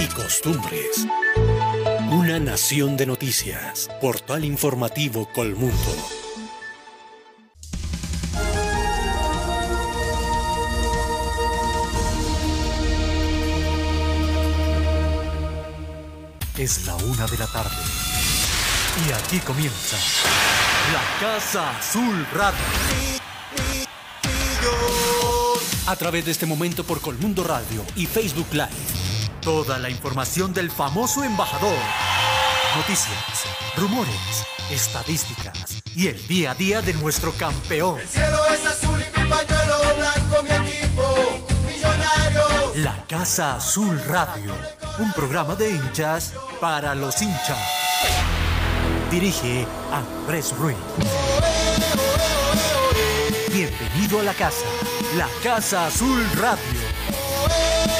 y costumbres. Una nación de noticias. Portal informativo Colmundo. Es la una de la tarde. Y aquí comienza La Casa Azul Radio. A través de este momento por Colmundo Radio y Facebook Live. Toda la información del famoso embajador. Noticias, rumores, estadísticas y el día a día de nuestro campeón. El cielo es azul y mi pañuelo blanco, mi equipo, millonario. La Casa Azul Radio, un programa de hinchas para los hinchas. Dirige Andrés Ruiz. Bienvenido a la casa, la Casa Azul Radio.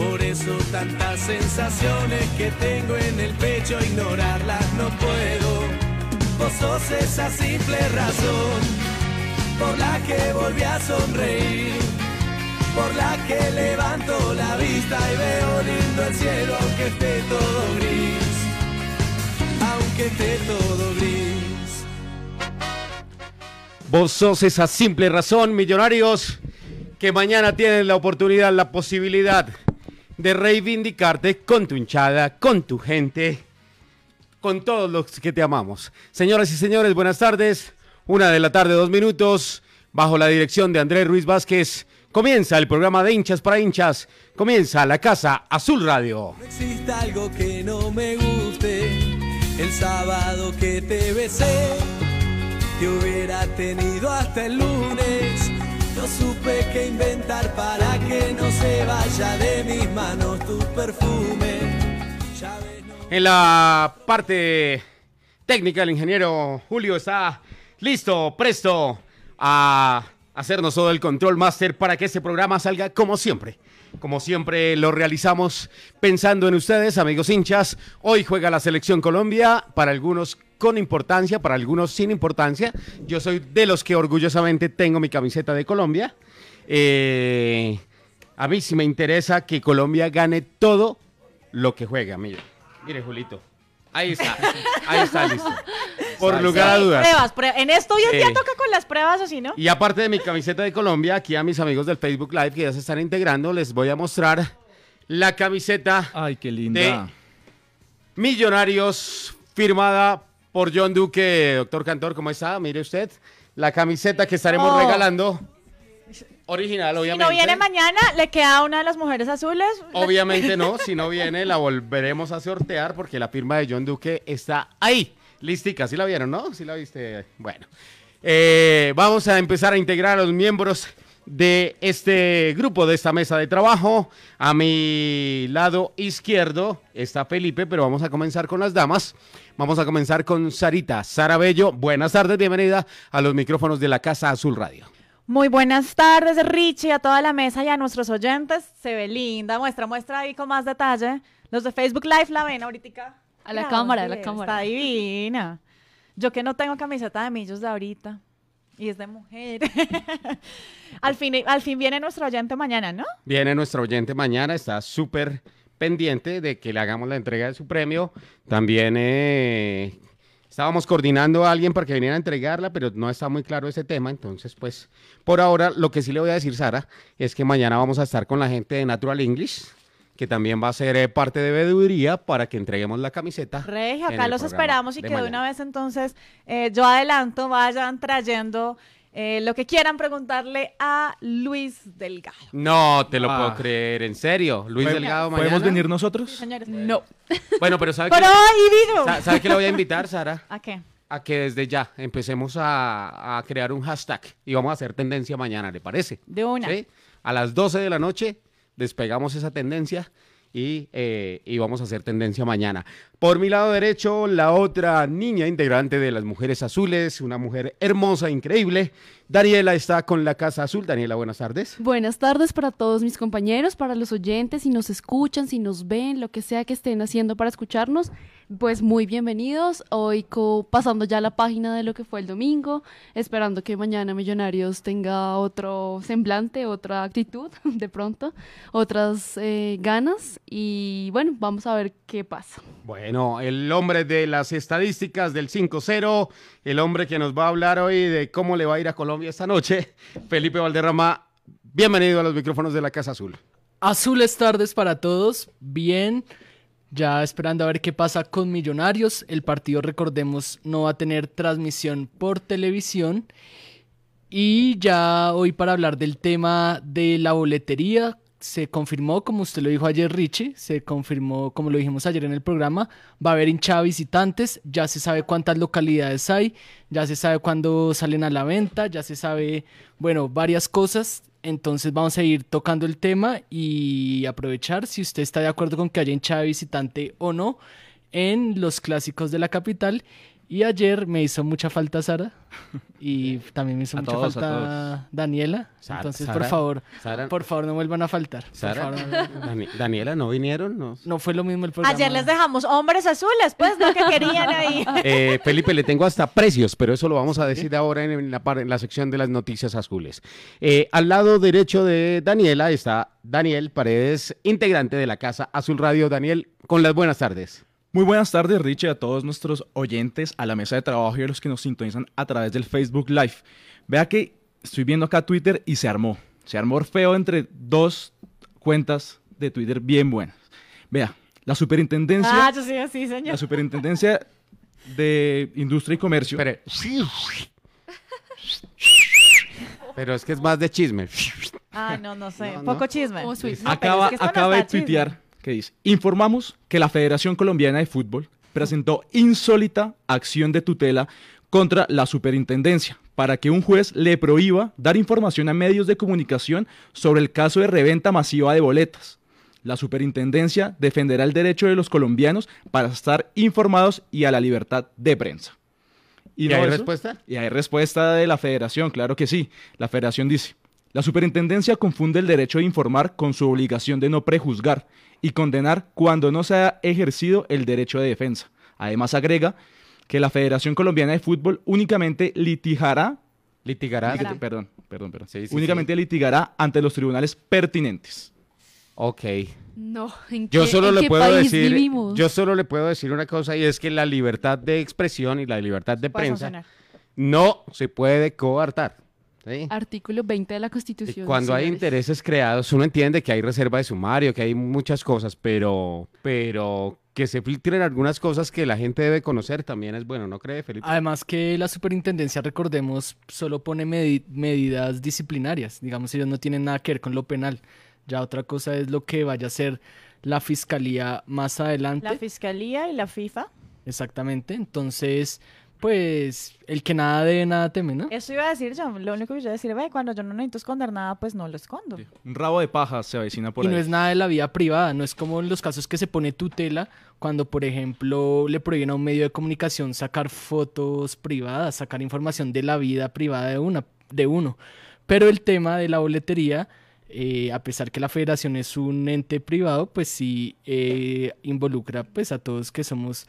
Por eso tantas sensaciones que tengo en el pecho, ignorarlas no puedo. Vos sos esa simple razón por la que volví a sonreír, por la que levanto la vista y veo lindo el cielo aunque esté todo gris, aunque esté todo gris. Vos sos esa simple razón, millonarios, que mañana tienen la oportunidad, la posibilidad de reivindicarte con tu hinchada, con tu gente, con todos los que te amamos. Señoras y señores, buenas tardes. Una de la tarde, dos minutos, bajo la dirección de Andrés Ruiz Vázquez. Comienza el programa de hinchas para hinchas. Comienza la Casa Azul Radio. No existe algo que no me guste. El sábado que te besé, hubiera tenido hasta el lunes. No supe qué inventar para que no se vaya de mis manos tu perfume. En la parte técnica, el ingeniero Julio está listo, presto a hacernos todo el control máster para que este programa salga como siempre. Como siempre lo realizamos pensando en ustedes, amigos hinchas. Hoy juega la selección Colombia, para algunos con importancia, para algunos sin importancia. Yo soy de los que orgullosamente tengo mi camiseta de Colombia. Eh, a mí sí me interesa que Colombia gane todo lo que juega. Mire, mire Julito. Ahí está, ahí está listo. Por lugar a dudas. Pruebas, prue- En esto hoy en día toca con las pruebas, ¿o sí, no? Y aparte de mi camiseta de Colombia, aquí a mis amigos del Facebook Live que ya se están integrando, les voy a mostrar la camiseta Ay, qué de linda. Millonarios firmada por John Duque. Doctor Cantor, ¿cómo está? Mire usted, la camiseta que estaremos Oh. regalando. Original, Si obviamente. no viene mañana, le queda a una de las mujeres azules. Obviamente no, si no viene la volveremos a sortear porque la firma de John Duque está ahí. Listica, ¿sí la vieron, no? ¿Sí la viste? Bueno. Eh, vamos a empezar a integrar a los miembros de este grupo, de esta mesa de trabajo. A mi lado izquierdo está Felipe, pero vamos a comenzar con las damas. Vamos a comenzar con Sarita Sara Bello. Buenas tardes, bienvenida a los micrófonos de la Casa Azul Radio. Muy buenas tardes, Richie, a toda la mesa y a nuestros oyentes. Se ve linda, muestra, muestra ahí con más detalle. Los de Facebook Live la ven ahorita. A la Mira, cámara, a la cámara. Está divina. Yo que no tengo camiseta de millos de ahorita. Y es de mujer. al, fin, al fin viene nuestro oyente mañana, ¿no? Viene nuestro oyente mañana, está súper pendiente de que le hagamos la entrega de su premio. También eh, estábamos coordinando a alguien para que viniera a entregarla, pero no está muy claro ese tema. Entonces, pues, por ahora, lo que sí le voy a decir, Sara, es que mañana vamos a estar con la gente de Natural English, que también va a ser eh, parte de veeduría para que entreguemos la camiseta. Regio, acá los esperamos y de que de una vez entonces eh, yo adelanto, vayan trayendo eh, lo que quieran preguntarle a Luis Delgado. No te lo Ah. puedo creer, en serio. Luis ¿Pod- Delgado mañana. ¿Podemos venir nosotros? Señores. No. Bueno, pero ¿sabe qué? Pero ahí vino. Sa- ¿Sabe qué le voy a invitar, Sara? ¿A qué? A que desde ya empecemos a, a crear un hashtag y vamos a hacer tendencia mañana, ¿le parece? De una. ¿Sí? A las 12 de la noche despegamos esa tendencia y, eh, y vamos a hacer tendencia mañana. Por mi lado derecho, la otra niña integrante de las Mujeres Azules, una mujer hermosa, increíble. Daniela está con la Casa Azul. Daniela, buenas tardes. Buenas tardes para todos mis compañeros, para los oyentes, si nos escuchan, si nos ven, lo que sea que estén haciendo para escucharnos, pues muy bienvenidos. Hoy co- pasando ya la página de lo que fue el domingo, esperando que mañana Millonarios tenga otro semblante, otra actitud de pronto, otras eh, ganas y bueno, vamos a ver qué pasa. Bueno, el hombre de las estadísticas del 5-0, el hombre que nos va a hablar hoy de cómo le va a ir a Colombia esta noche, Felipe Valderrama. Bienvenido a los micrófonos de la Casa Azul. Azules tardes para todos, bien, ya esperando a ver qué pasa con Millonarios. El partido, recordemos, no va a tener transmisión por televisión. Y ya hoy para hablar del tema de la boletería, se confirmó, como usted lo dijo ayer Richie, se confirmó, como lo dijimos ayer en el programa, va a haber hinchada visitantes, ya se sabe cuántas localidades hay, ya se sabe cuándo salen a la venta, ya se sabe, bueno, varias cosas. Entonces vamos a ir tocando el tema y aprovechar si usted está de acuerdo con que haya hinchada visitante o no en los clásicos de la capital. Y ayer me hizo mucha falta Sara y también me hizo A mucha todos, falta Daniela. Sara- Entonces, Sara- por favor, Sara- por favor, no vuelvan a faltar. Sara, favor, no- Dani- Daniela, ¿no vinieron? No. no fue lo mismo el programa. Ayer les dejamos hombres azules, pues, lo que querían ahí. Eh, Felipe, le tengo hasta precios, pero eso lo vamos a decir ahora en la, par- en la sección de las noticias azules. Eh, al lado derecho de Daniela está Daniel Paredes, integrante de la Casa Azul Radio. Daniel, con las buenas tardes. Muy buenas tardes, Richie, a todos nuestros oyentes, a la mesa de trabajo y a los que nos sintonizan a través del Facebook Live. Vea que estoy viendo acá Twitter y se armó. Se armó feo entre dos cuentas de Twitter bien buenas. Vea, la superintendencia, Ah, yo sí, sí, señor. la superintendencia de Industria y Comercio. Espere. Pero es que es más de chisme. Ah, no, no sé. No, no. Poco chisme. No, pero acaba es que acaba de chisme. tuitear que dice, informamos que la Federación Colombiana de Fútbol presentó insólita acción de tutela contra la superintendencia para que un juez le prohíba dar información a medios de comunicación sobre el caso de reventa masiva de boletas. La superintendencia defenderá el derecho de los colombianos para estar informados y a la libertad de prensa. ¿Y no hay eso- respuesta? y hay respuesta de la federación, claro que sí. La federación dice, la superintendencia confunde el derecho de informar con su obligación de no prejuzgar y condenar cuando no se ha ejercido el derecho de defensa. Además agrega que la Federación Colombiana de Fútbol únicamente litigará, Litigará. litiga- perdón, perdón, perdón, Sí, sí, únicamente litigará ante los tribunales pertinentes. Ok. No, ¿en Yo qué, solo en le qué puedo país decir, vivimos? yo solo le puedo decir una cosa y es que la libertad de expresión y la libertad de prensa no se puede coartar. ¿Sí? Artículo 20 de la Y Constitución. Cuando hay intereses creados, uno entiende que hay reserva de sumario, que hay muchas cosas, pero, pero que se filtren algunas cosas que la gente debe conocer también es bueno, ¿no cree, Felipe? Además que la superintendencia, recordemos, solo pone medi- medidas disciplinarias. Digamos, ellos no tienen nada que ver con lo penal. Ya otra cosa es lo que vaya a ser la fiscalía más adelante. La fiscalía y la FIFA. Exactamente. Entonces, pues, el que nada debe, nada teme, ¿no? Eso iba a decir yo. Lo único que yo iba a decir, ve, cuando yo no necesito esconder nada, pues no lo escondo. Un rabo de paja se avecina por y ahí. no es nada de la vida privada, no es como en los casos que se pone tutela cuando, por ejemplo, le prohíben a un medio de comunicación sacar fotos privadas, sacar información de la vida privada de, una, de uno. Pero el tema de la boletería, eh, a pesar que la federación es un ente privado, pues sí eh, involucra pues a todos que somos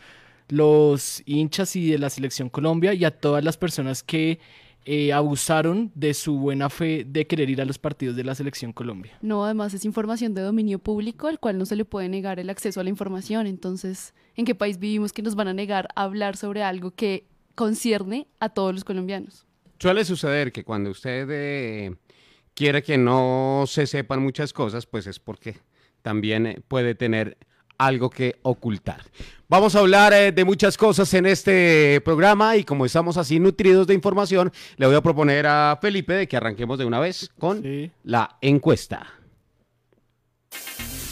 los hinchas y de la selección Colombia y a todas las personas que eh, abusaron de su buena fe de querer ir a los partidos de la selección Colombia. No, además es información de dominio público, al cual no se le puede negar el acceso a la información. Entonces, ¿en qué país vivimos que nos van a negar a hablar sobre algo que concierne a todos los colombianos? Suele suceder que cuando usted eh, quiere que no se sepan muchas cosas, pues es porque también eh, puede tener algo que ocultar. Vamos a hablar eh, de muchas cosas en este programa y como estamos así nutridos de información, le voy a proponer a Felipe de que arranquemos de una vez con Sí. la encuesta.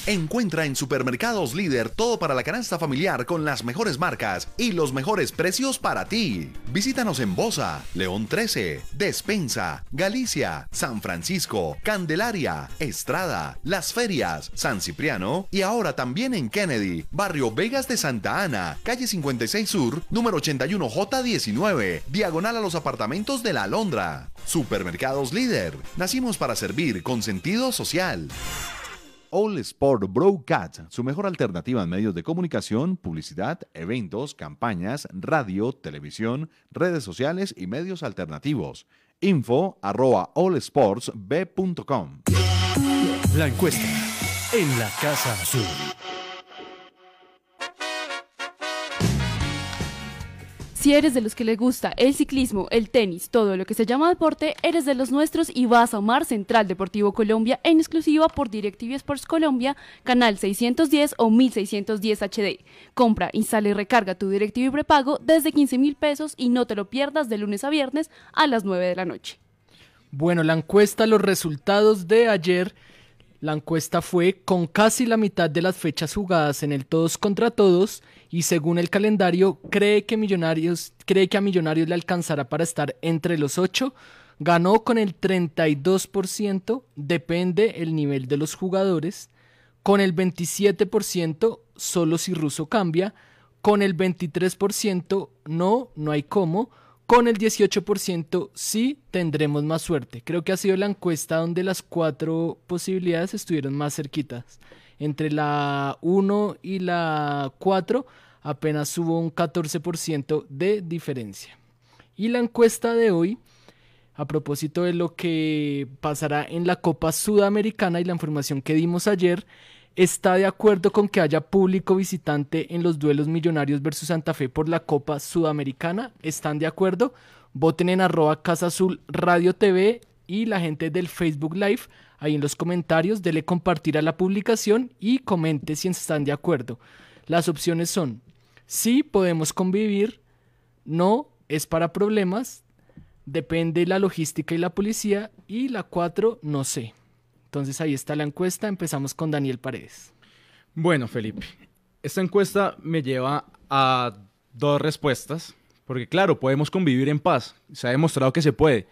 Encuentra en Supermercados Líder todo para la canasta familiar con las mejores marcas y los mejores precios para ti. Visítanos en Bosa, León 13, Despensa, Galicia, San Francisco, Candelaria, Estrada, Las Ferias, San Cipriano y ahora también en Kennedy, Barrio Vegas de Santa Ana, calle 56 Sur, número 81J19, diagonal a los apartamentos de la Alondra. Supermercados Líder, nacimos para servir con sentido social. All Sport Broadcast, su mejor alternativa en medios de comunicación, publicidad, eventos, campañas, radio, televisión, redes sociales y medios alternativos. Info arroba allsportsb.com. La encuesta en la Casa Azul. Si eres de los que le gusta el ciclismo, el tenis, todo lo que se llama deporte, eres de los nuestros y vas a amar Central Deportivo Colombia en exclusiva por DirecTV Sports Colombia, canal 610 o 1610 HD. Compra, instala y recarga tu DirecTV prepago desde 15 mil pesos y no te lo pierdas de lunes a viernes a las 9 de la noche. Bueno, la encuesta, los resultados de ayer, la encuesta fue con casi la mitad de las fechas jugadas en el todos contra todos y según el calendario cree que Millonarios cree que a Millonarios le alcanzará para estar entre los ocho. Ganó con el 32%, depende el nivel de los jugadores. Con el 27%, solo si Russo cambia. Con el 23%, no, no hay cómo. Con el 18% sí tendremos más suerte. Creo que ha sido la encuesta donde las cuatro posibilidades estuvieron más cerquitas. Entre la 1 y la 4 apenas hubo un 14% de diferencia. Y la encuesta de hoy, a propósito de lo que pasará en la Copa Sudamericana y la información que dimos ayer, está de acuerdo con que haya público visitante en los duelos Millonarios versus Santa Fe por la Copa Sudamericana. ¿Están de acuerdo? Voten en arroba Casa Azul Radio TV y la gente del Facebook Live. Ahí en los comentarios, dele compartir a la publicación y comente si están de acuerdo. Las opciones son, sí podemos convivir, no es para problemas, depende la logística y la policía y la 4 no sé. Entonces ahí está la encuesta, empezamos con Daniel Paredes. Bueno, Felipe, esta encuesta me lleva a dos respuestas, porque claro, podemos convivir en paz, se ha demostrado que se puede,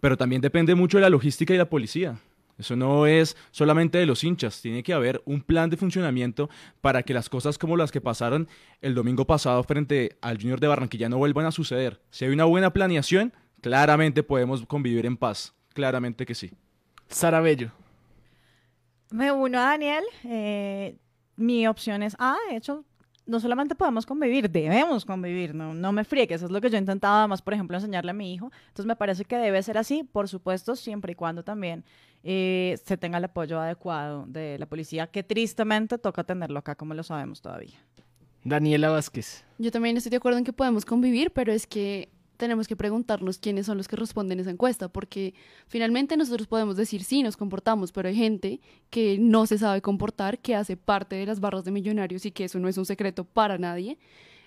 pero también depende mucho de la logística y la policía. Eso no es solamente de los hinchas, tiene que haber un plan de funcionamiento para que las cosas como las que pasaron el domingo pasado frente al Junior de Barranquilla no vuelvan a suceder. Si hay una buena planeación, claramente podemos convivir en paz, claramente que sí. Sara Bello. Me uno a Daniel. eh, mi opción es A. De hecho, no solamente podemos convivir, debemos convivir. No, no me friegues. Eso es lo que yo intentaba más, por ejemplo, enseñarle a mi hijo. Entonces, me parece que debe ser así, por supuesto, siempre y cuando también eh, se tenga el apoyo adecuado de la policía, que tristemente toca tenerlo acá, como lo sabemos todavía. Daniela Vázquez. Yo también estoy de acuerdo en que podemos convivir, pero es que tenemos que preguntarnos quiénes son los que responden esa encuesta, porque finalmente nosotros podemos decir sí, nos comportamos, pero hay gente que no se sabe comportar, que hace parte de las barras de millonarios y que eso no es un secreto para nadie.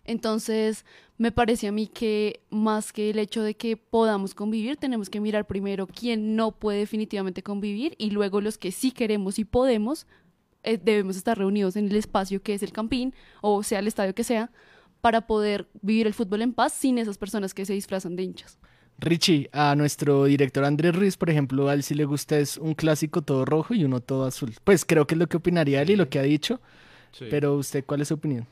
Entonces, me parece a mí que más que el hecho de que podamos convivir, tenemos que mirar primero quién no puede definitivamente convivir y luego los que sí queremos y podemos, eh, debemos estar reunidos en el espacio que es el campín o sea el estadio que sea para poder vivir el fútbol en paz sin esas personas que se disfrazan de hinchas. Richie, a nuestro director Andrés Ruiz, por ejemplo, a él sí le gusta es un clásico todo rojo y uno todo azul. Pues creo que es lo que opinaría él y lo que ha dicho. Pero usted, ¿cuál es su opinión?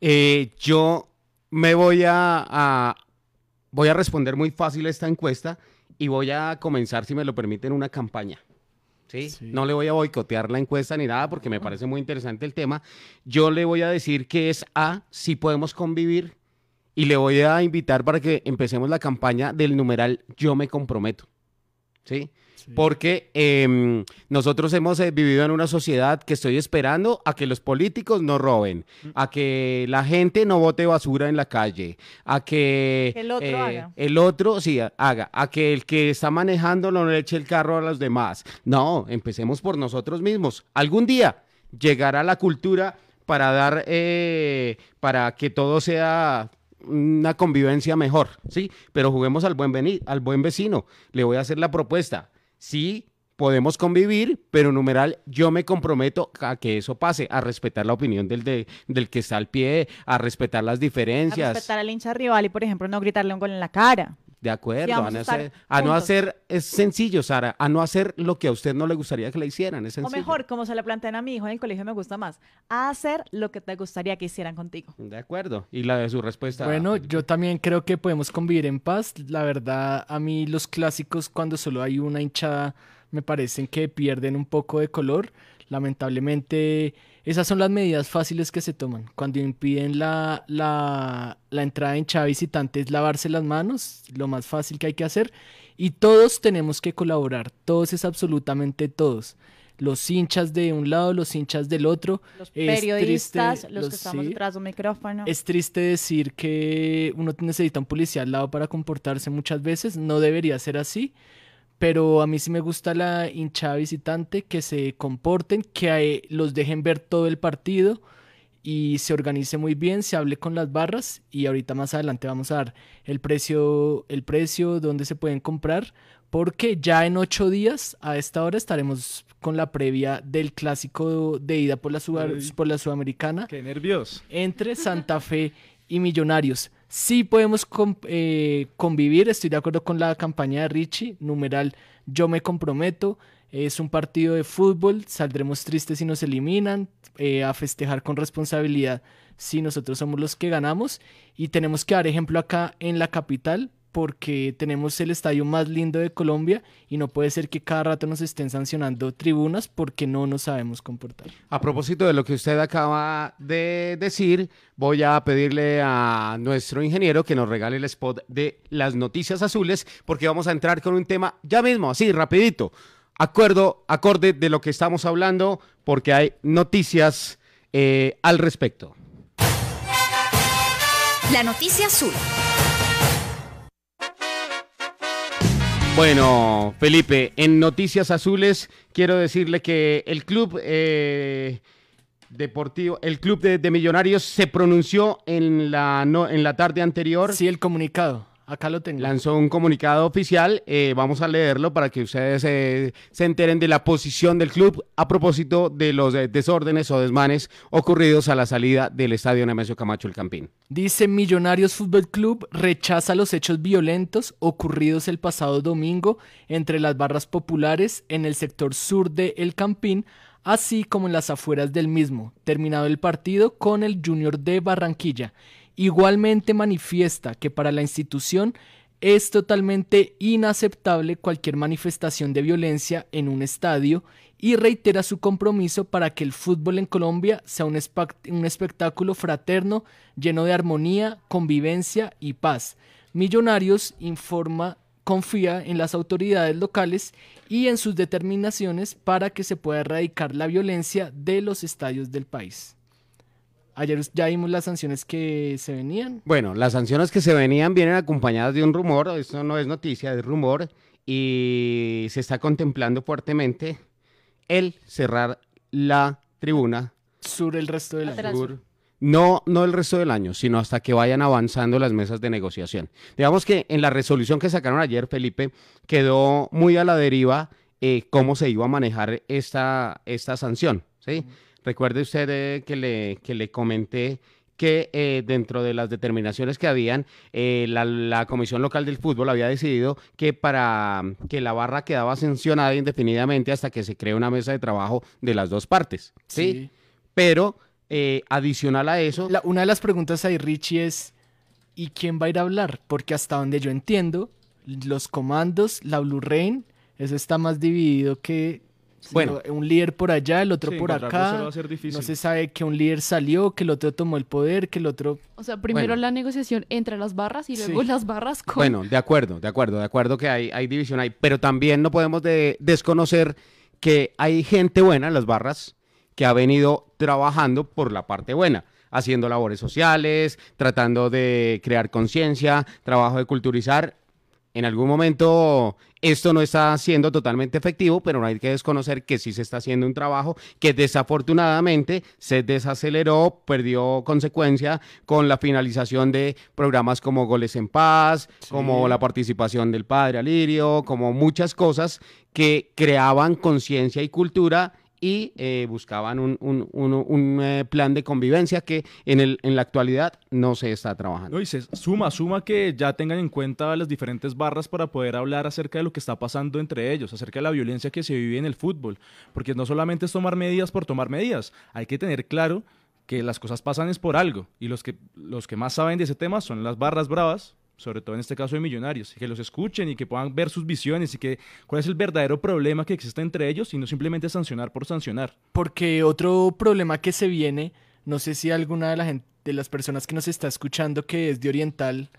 Eh, yo me voy a, a- voy a responder muy fácil a esta encuesta y voy a comenzar, si me lo permiten, una campaña. ¿Sí? Sí. No le voy a boicotear la encuesta ni nada porque me parece muy interesante el tema. Yo le voy a decir que es A, si podemos convivir, y le voy a invitar para que empecemos la campaña del numeral Yo me comprometo. ¿Sí? Porque em, nosotros hemos eh, vivido en una sociedad que estoy esperando a que los políticos no roben, a que la gente no bote basura en la calle, a que el otro eh, haga. el otro sí a- haga, a que el que está manejando no le eche el carro a los demás. No, empecemos por nosotros mismos. Algún día llegará la cultura para dar, eh, para que todo sea una convivencia mejor, ¿sí? Pero juguemos al buen, al buen vecino. Le voy a hacer la propuesta. Sí, podemos convivir, pero numeral, yo me comprometo a que eso pase, a respetar la opinión del, de- del que está al pie, a respetar las A diferencias. respetar al hincha rival y, por ejemplo, no gritarle un gol en la cara. De acuerdo, a, no hacer, a no hacer, es sencillo, Sara, a no hacer lo que a usted no le gustaría que le hicieran, es O sencillo. mejor, como se le plantean a mi hijo en el colegio, me gusta más. A hacer lo que te gustaría que hicieran contigo. De acuerdo, y la de su respuesta. Bueno, yo también creo que podemos convivir en paz. La verdad, a mí los clásicos cuando solo hay una hinchada me parecen que pierden un poco de color. Lamentablemente, esas son las medidas fáciles que se toman. Cuando impiden la, la, la entrada de hinchada visitante es lavarse las manos, lo más fácil que hay que hacer. Y todos tenemos que colaborar, todos es absolutamente todos. Los hinchas de un lado, los hinchas del otro. Los Es periodistas, triste, los que estamos sí. detrás de un micrófono. Es triste decir que uno necesita un policía al lado para comportarse muchas veces, no debería ser así, pero a mí sí me gusta la hinchada visitante, que se comporten, que eh, los dejen ver todo el partido y se organice muy bien, se hable con las barras y ahorita más adelante vamos a dar el precio, el precio donde se pueden comprar, porque ya en ocho días a esta hora estaremos con la previa del clásico de ida por la, Ay. por la Sudamericana Qué nervios. entre Santa Fe y Millonarios. Sí podemos eh, convivir, estoy de acuerdo con la campaña de Richie, numeral yo me comprometo, es un partido de fútbol, saldremos tristes si nos eliminan, eh, a festejar con responsabilidad si nosotros somos los que ganamos y tenemos que dar ejemplo acá en la capital porque tenemos el estadio más lindo de Colombia y no puede ser que cada rato nos estén sancionando tribunas porque no nos sabemos comportar. A propósito de lo que usted acaba de decir, voy a pedirle a nuestro ingeniero que nos regale el spot de las noticias azules, porque vamos a entrar con un tema ya mismo, así, rapidito. Acuerdo, acorde de lo que estamos hablando, porque hay noticias eh, al respecto. La noticia azul. Bueno, Felipe, en Noticias Azules quiero decirle que el club eh, deportivo, el club de, de Millonarios se pronunció en la, no, en la tarde anterior. Sí, el comunicado. Acá lo tengo. Lanzó un comunicado oficial, eh, vamos a leerlo para que ustedes eh, se enteren de la posición del club a propósito de los eh, desórdenes o desmanes ocurridos a la salida del estadio Nemesio Camacho El Campín. Dice Millonarios Fútbol Club rechaza los hechos violentos ocurridos el pasado domingo entre las barras populares en el sector sur de El Campín, así como en las afueras del mismo, terminado el partido con el Junior de Barranquilla. Igualmente manifiesta que para la institución es totalmente inaceptable cualquier manifestación de violencia en un estadio y reitera su compromiso para que el fútbol en Colombia sea un, espectáculo fraterno lleno de armonía, convivencia y paz. Millonarios informa confía en las autoridades locales y en sus determinaciones para que se pueda erradicar la violencia de los estadios del país. Ayer ya vimos las sanciones que se venían. Bueno, las sanciones que se venían vienen acompañadas de un rumor, esto no es noticia, es rumor, y se está contemplando fuertemente el cerrar la tribuna Sur el resto del año. Sur. No, no el resto del año, sino hasta que vayan avanzando las mesas de negociación. Digamos que en la resolución que sacaron ayer, Felipe, quedó muy a la deriva eh, cómo se iba a manejar esta, esta sanción. ¿sí? Recuerde usted eh, que, le, que le comenté que eh, dentro de las determinaciones que habían, eh, la, la Comisión Local del Fútbol había decidido que para que la barra quedaba sancionada indefinidamente hasta que se cree una mesa de trabajo de las dos partes. ¿sí? Sí. Pero eh, adicional a eso, La- una de las preguntas ahí, Richie, es ¿y quién va a ir a hablar? Porque hasta donde yo entiendo, los comandos, la Blue Rain, eso está más dividido que Bueno. un líder por allá, el otro Sí, por acá. va a ser difícil. No se sabe que un líder salió, que el otro tomó el poder, que el otro... O sea, primero Bueno. la negociación entre las barras y luego Sí. las barras con... bueno, de acuerdo, de acuerdo, de acuerdo que hay, hay división ahí, pero también no podemos de- desconocer que hay gente buena en las barras que ha venido trabajando por la parte buena, haciendo labores sociales, tratando de crear conciencia, trabajo de culturizar. En algún momento esto no está siendo totalmente efectivo, pero no hay que desconocer que sí se está haciendo un trabajo que desafortunadamente se desaceleró, perdió consecuencia con la finalización de programas como Goles en Paz, como la participación del padre Alirio, como muchas cosas que creaban conciencia y cultura y eh, buscaban un, un- un- un, eh, plan de convivencia que en, el, en la actualidad no se está trabajando. No, y se suma, suma que ya tengan en cuenta las diferentes barras para poder hablar acerca de lo que está pasando entre ellos, acerca de la violencia que se vive en el fútbol. Porque no solamente es tomar medidas por tomar medidas, hay que tener claro que las cosas pasan es por algo. Y los que, los que más saben de ese tema son las barras bravas, sobre todo en este caso de Millonarios, y que los escuchen y que puedan ver sus visiones y que cuál es el verdadero problema que existe entre ellos y no simplemente sancionar por sancionar. Porque otro problema que se viene, no sé si alguna de, la de las personas que nos está escuchando que es de Oriental,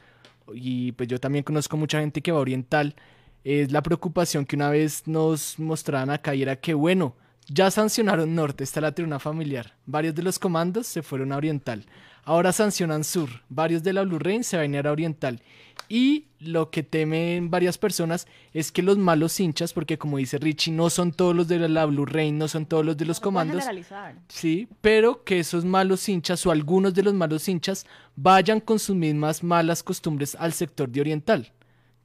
y pues yo también conozco mucha gente que va a Oriental, es la preocupación que una vez nos mostraban acá y era que, bueno, ya sancionaron Norte, está la tribuna familiar, varios de los comandos se fueron a Oriental, ahora sancionan Sur, varios de la Blue Rain se van a ir a Oriental. Y lo que temen varias personas es que los malos hinchas, porque como dice Richie, no son todos los de la Blue Rain, no son todos los de los comandos. Sí, pero que esos malos hinchas o algunos de los malos hinchas vayan con sus mismas malas costumbres al sector de Oriental,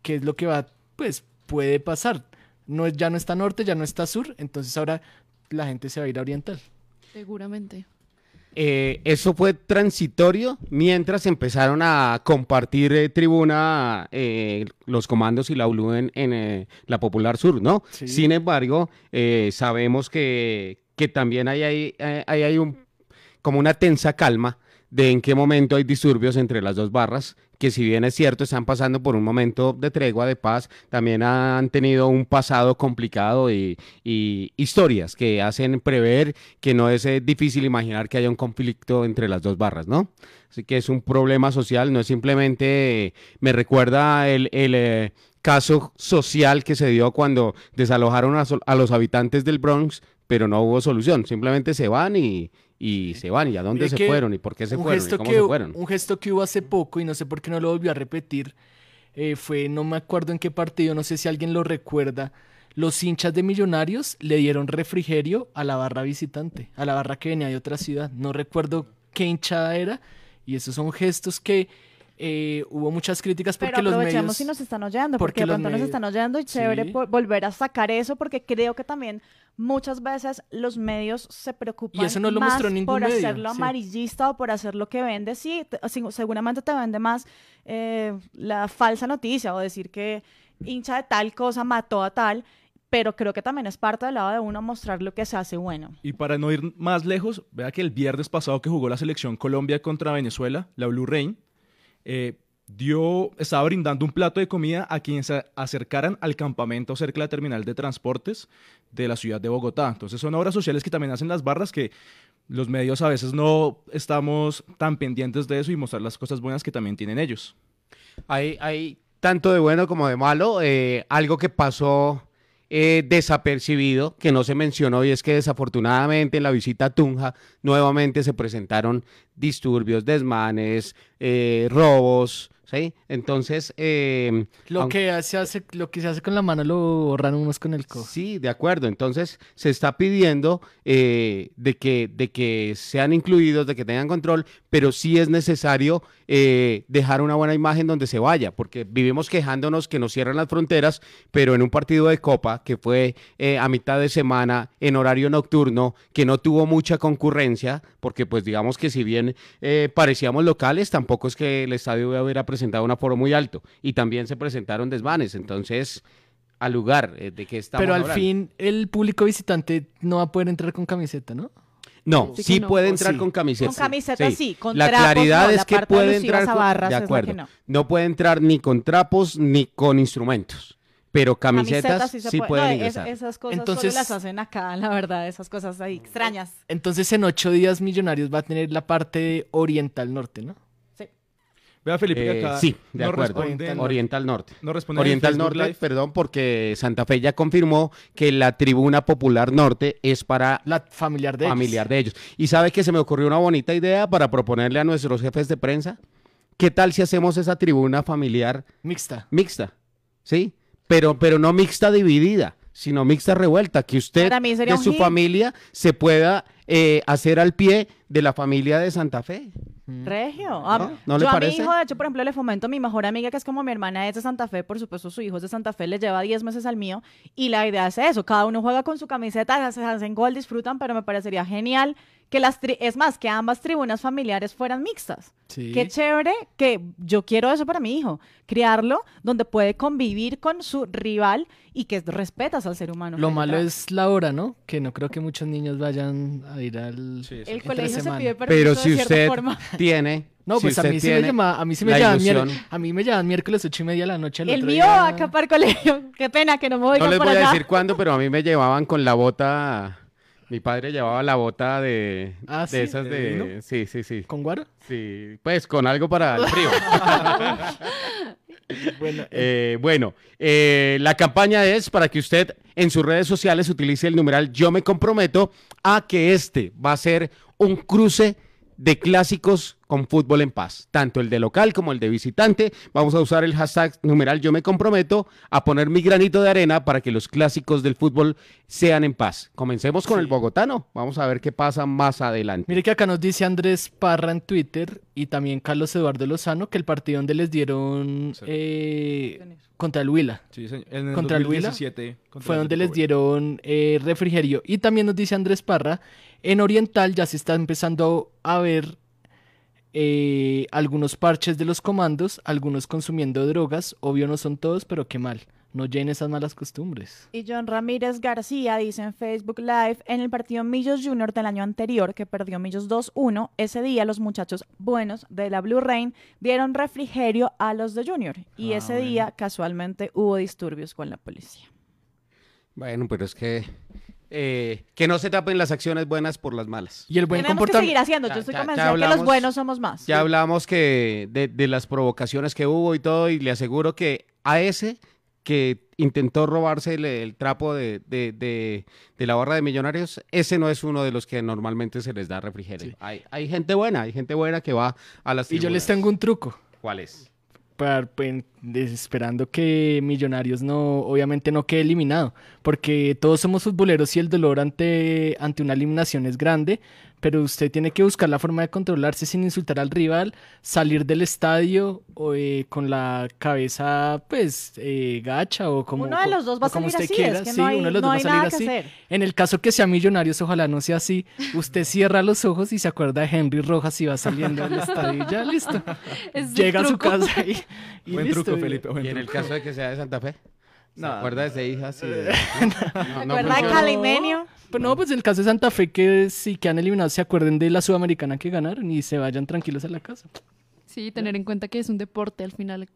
que es lo que va, pues puede pasar. No, es- ya no está norte, ya no está sur, entonces ahora la gente se va a ir a Oriental. Seguramente. Eh, eso fue transitorio mientras empezaron a compartir eh, tribuna eh, los comandos y la ULU en, en, eh, la Popular Sur, ¿no? Sí. Sin embargo, eh, sabemos que, que también hay, eh, hay, hay un, como una tensa calma de en qué momento hay disturbios entre las dos barras, que si bien es cierto, están pasando por un momento de tregua, de paz, también han tenido un pasado complicado y, historias que hacen prever que no es eh, difícil imaginar que haya un conflicto entre las dos barras, ¿no? Así que es un problema social, no es simplemente, eh, me recuerda el, eh, caso social que se dio cuando desalojaron a los habitantes del Bronx, pero no hubo solución, simplemente se van y, y se van, y a dónde se fueron, y por qué se fueron, y cómo que, se fueron. Un gesto que hubo hace poco y no sé por qué no lo volvió a repetir, eh, fue, no me acuerdo en qué partido, no sé si alguien lo recuerda, los hinchas de Millonarios le dieron refrigerio a la barra visitante, a la barra que venía de otra ciudad, no recuerdo qué hinchada era, y esos son gestos que eh, hubo muchas críticas porque Pero los aprovechemos medios... si nos están oyendo, porque porque, de los nos están oyendo y chévere Sí. volver a sacar eso, porque creo que también muchas veces los medios se preocupan Y eso no lo más mostró ningún por medio, hacerlo sí. amarillista o por hacer lo que vende. Sí, te- sí, seguramente te vende más eh, la falsa noticia o decir que hincha de tal cosa mató a tal, pero creo que también es parte del lado de uno mostrar lo que se hace bueno. Y para no ir más lejos, vea que el viernes pasado que jugó la selección Colombia contra Venezuela, la Blue Rain, eh, dio, estaba brindando un plato de comida a quienes se acercaran al campamento cerca de la terminal de transportes de la ciudad de Bogotá. Entonces son obras sociales que también hacen las barras que los medios a veces no estamos tan pendientes de eso y mostrar las cosas buenas que también tienen ellos. Hay, hay tanto de bueno como de malo. eh, algo que pasó eh, desapercibido, que no se mencionó, y es que desafortunadamente en la visita a Tunja nuevamente se presentaron disturbios, desmanes, eh, robos, ¿sí? Entonces, eh, Lo aunque- que, se hace, lo que se hace con la mano lo borran unos con el codo. Sí, de acuerdo. Entonces se está pidiendo eh, de, que, de que sean incluidos, de que tengan control, pero sí es necesario eh, dejar una buena imagen donde se vaya, porque vivimos quejándonos que nos cierran las fronteras, pero en un partido de Copa que fue eh, a mitad de semana en horario nocturno, que no tuvo mucha concurrencia, porque pues digamos que si bien eh, parecíamos locales, tampoco es que el estadio hubiera presentado un aforo muy alto, y también se presentaron desvanes, entonces al lugar eh, de que estamos Pero al hablando. fin el público visitante no va a poder entrar con camiseta, ¿no? No, Sí sí, que no. puede ¿O entrar sí? con camiseta. Con camiseta sí, con la trapos claridad no, es la que puede entrar a con- barras de acuerdo. que no. no. puede entrar ni con trapos ni con instrumentos, pero camisetas sí sí, se puede- pueden no, es- ingresar. esas cosas Entonces- solo las hacen acá, la verdad, esas cosas ahí extrañas. Entonces en ocho días Millonarios va a tener la parte oriental norte, ¿no? Vea Felipe, que Eh, acá sí, de no acuerdo. responden- Oriental Norte. no Oriental Norte, Live. perdón, porque Santa Fe ya confirmó que la tribuna popular norte es para La familiar de ellos. familiar de ellos. Y sabe que se me ocurrió una bonita idea para proponerle a nuestros jefes de prensa. ¿Qué tal si hacemos esa tribuna familiar Mixta. mixta? ¿Sí? pero, pero no mixta dividida, sino mixta revuelta, que usted de su hit. familia se pueda eh, hacer al pie de la familia de Santa Fe. Regio. Ah, ¿No le yo a mi hijo, de hecho, por ejemplo, le fomento a mi mejor amiga, que es como mi hermana, es de Santa Fe, por supuesto, su hijo es de Santa Fe, le lleva 10 meses al mío, y la idea es eso, cada uno juega con su camiseta, se hacen gol, disfrutan, pero me parecería genial que las, tri- es más, que ambas tribunas familiares fueran mixtas. Sí. Qué chévere que yo quiero eso para mi hijo, criarlo donde puede convivir con su rival y que respetas al ser humano. Lo malo es la hora, ¿no? Que no creo que muchos niños vayan a ir al... El entre colegio se pide permiso Pero de si cierta usted forma. tiene... No, si pues a mí sí me llama, a mí sí me la llaman, a mí me llaman miércoles ocho y media de la noche. El, El otro mío día- acá para el colegio. Qué pena que no me oigan No les por voy a allá. decir cuándo, pero a mí me llevaban con la bota. Mi padre llevaba la bota de, Ah, de ¿sí? esas ¿De? Sí, sí, sí. ¿Con guaro? Sí, pues con algo para el frío. Bueno, Eh, bueno, eh, la campaña es para que usted en sus redes sociales utilice el numeral Yo me comprometo a que este va a ser un cruce de clásicos con fútbol en paz, tanto el de local como el de visitante. Vamos a usar el hashtag numeral Yo me comprometo a poner mi granito de arena para que los clásicos del fútbol sean en paz. Comencemos con el bogotano. Vamos a ver qué pasa más adelante. Mire que acá nos dice Andrés Parra en Twitter y también Carlos Eduardo Lozano que el partido donde les dieron Sí. eh, contra el Huila Sí, señor. En el ¿Contra el Huila? 2017, contra fue el donde les dieron eh, refrigerio. Y también nos dice Andrés Parra, en Oriental ya se está empezando a ver eh, algunos parches de los comandos, algunos consumiendo drogas, obvio no son todos, pero qué mal, no llenen esas malas costumbres. Y John Ramírez García dice en Facebook Live, en el partido Millos Junior del año anterior, que perdió Millos 2-1, ese día los muchachos buenos de la Blue Rain dieron refrigerio a los de Junior. Y Ah, ese bueno. día, casualmente, hubo disturbios con la policía. Bueno, pero es que. Eh, que no se tapen las acciones buenas por las malas. Y el buen Tenemos que seguir comportamiento... haciendo. Ya- Yo estoy ya- ya convencida que hablamos- los buenos somos más. Ya hablamos que de, de las provocaciones que hubo y todo, y le aseguro que a ese que intentó robarse el, el trapo de, de- de- de la barra de millonarios, ese no es uno de los que normalmente se les da refrigerio. Hay, hay gente buena, hay gente buena que va a las Y yo les tengo un truco. ¿Cuál es? Para, pues, esperando que Millonarios no, obviamente no quede eliminado, porque todos somos futboleros y el dolor ante, ante una eliminación es grande, pero usted tiene que buscar la forma de controlarse sin insultar al rival, salir del estadio o, eh, con la cabeza pues eh, gacha o como Uno de los dos va a salir usted así, es que sí, no hay- uno de los no dos va a salir así. hacer. En el caso que sea Millonarios, ojalá no sea así, usted cierra los ojos y se acuerda de Henry Rojas y va saliendo del estadio y ya listo. Es Llega a su casa y, y Buen listo. truco, Felipe. buen Y en el caso de que sea de Santa Fe. ¿Se No. acuerda de ese hija? Sí, de- ¿Se no, no acuerda de funciona. Calimenio? Pues no, pues en el caso de Santa Fe, que si que han eliminado se acuerden de la Sudamericana que ganaron y se vayan tranquilos a la casa. Sí, tener en cuenta que es un deporte al final.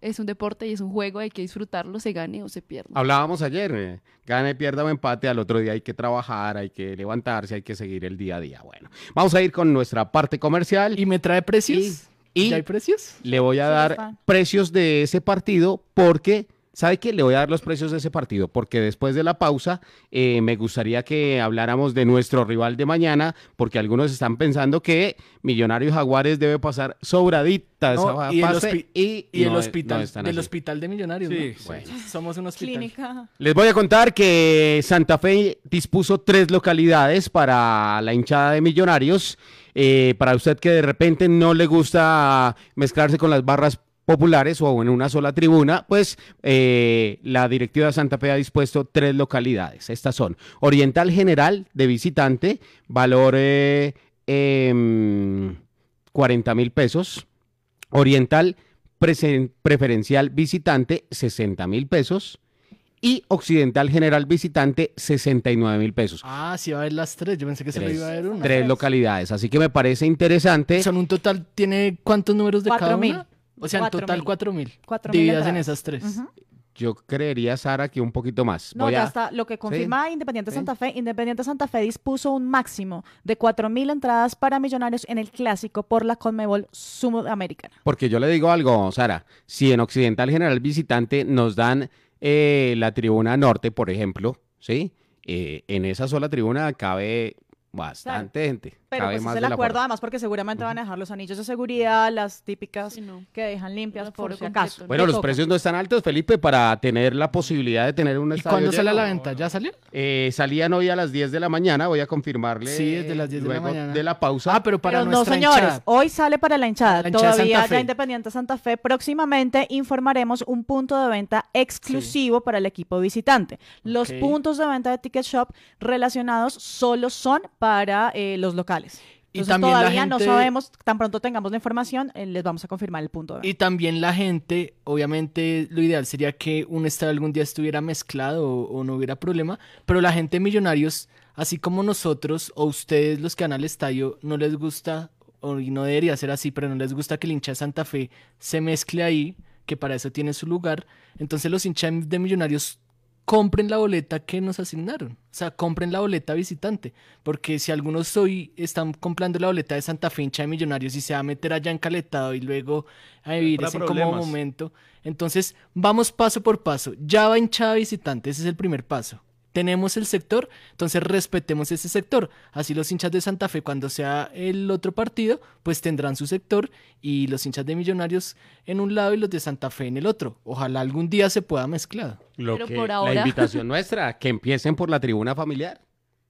Es un deporte y es un juego, hay que disfrutarlo, se gane o se pierda. Hablábamos ayer, eh, gane, pierda o empate, al otro día hay que trabajar, hay que levantarse, hay que seguir el día a día. Bueno, vamos a ir con nuestra parte comercial. ¿Y me trae precios? Y- y- ¿Ya hay precios? Le voy a Sí, dar está. precios de ese partido porque, ¿sabe qué? Le voy a dar los precios de ese partido porque después de la pausa eh, me gustaría que habláramos de nuestro rival de mañana porque algunos están pensando que Millonarios Jaguares debe pasar sobradita esa No, y el fase y, Y el no- hospital, no están del así. hospital de Millonarios, Sí, ¿no? sí. Bueno, somos un hospital. Clínica. Les voy a contar que Santa Fe dispuso tres localidades para la hinchada de Millonarios. Eh, para usted que de repente no le gusta mezclarse con las barras populares o en una sola tribuna, pues eh, la directiva de Santa Fe ha dispuesto tres localidades. Estas son Oriental General de visitante, valor eh, em, 40 mil pesos. Oriental preferencial visitante, 60 mil pesos. Y Occidental General Visitante, 69 mil pesos. Ah, sí va a haber las tres. Yo pensé que solo Tres. iba a haber una. Tres localidades. Así que me parece interesante. Son un total, ¿tiene cuántos números de Cuatro cada mil. una? O sea, en Cuatro total mil. cuatro mil. Cuatro mil Divididas en esas tres. Yo creería, Sara, que un poquito más. No, Voy ya a- está. Lo que confirma Independiente Sí. Santa Fe, Independiente Santa Fe dispuso un máximo de 4.000 entradas para millonarios en el clásico por la Conmebol Sudamericana. Porque yo le digo algo, Sara. Si en Occidental General Visitante nos dan eh, la tribuna norte, por ejemplo, ¿sí? Eh, en esa sola tribuna cabe Bastante gente. Pero Cabe pues más es el acuerdo además porque seguramente van a dejar los anillos de seguridad, las típicas Sí, no. que dejan limpias por si completo, acaso. ¿no? Bueno, los toca. precios no están altos, Felipe, para tener la posibilidad de tener un ¿Y estadio cuándo sale a la venta? ¿Ya salió? Eh, salían hoy a las 10 de la mañana, voy a confirmarle. Sí, desde las 10 de la luego mañana. de la pausa. Ah, pero para Pero no, nuestra señores, hinchada. hoy sale para la hinchada. La hinchada de Todavía ya Independiente Santa Fe. Próximamente informaremos un punto de venta exclusivo para el equipo visitante. Los puntos de venta de Ticket Shop relacionados solo son para eh, los locales. Y Entonces también la todavía no sabemos, tan pronto tengamos la información, eh, les vamos a confirmar el punto de. Y también la gente, obviamente lo ideal sería que un estadio algún día estuviera mezclado o, o no hubiera problema, pero la gente de Millonarios, así como nosotros o ustedes los que van al estadio, no les gusta, o y no debería ser así, pero no les gusta que el hincha de Santa Fe se mezcle ahí, que para eso tiene su lugar, entonces los hinchas de Millonarios compren la boleta que nos asignaron. O sea, compren la boleta visitante. Porque si algunos hoy están comprando la boleta de Santa Fe hincha de Millonarios y se va a meter allá encaletado y luego a vivir ese problemas. momento. Entonces, vamos paso por paso. Ya va hinchada visitante, ese es el primer paso. Tenemos el sector, entonces respetemos ese sector. Así los hinchas de Santa Fe, cuando sea el otro partido, pues tendrán su sector y los hinchas de Millonarios en un lado y los de Santa Fe en el otro. Ojalá algún día se pueda mezclar. Lo Pero que- por La ahora- invitación nuestra, que empiecen por la tribuna familiar.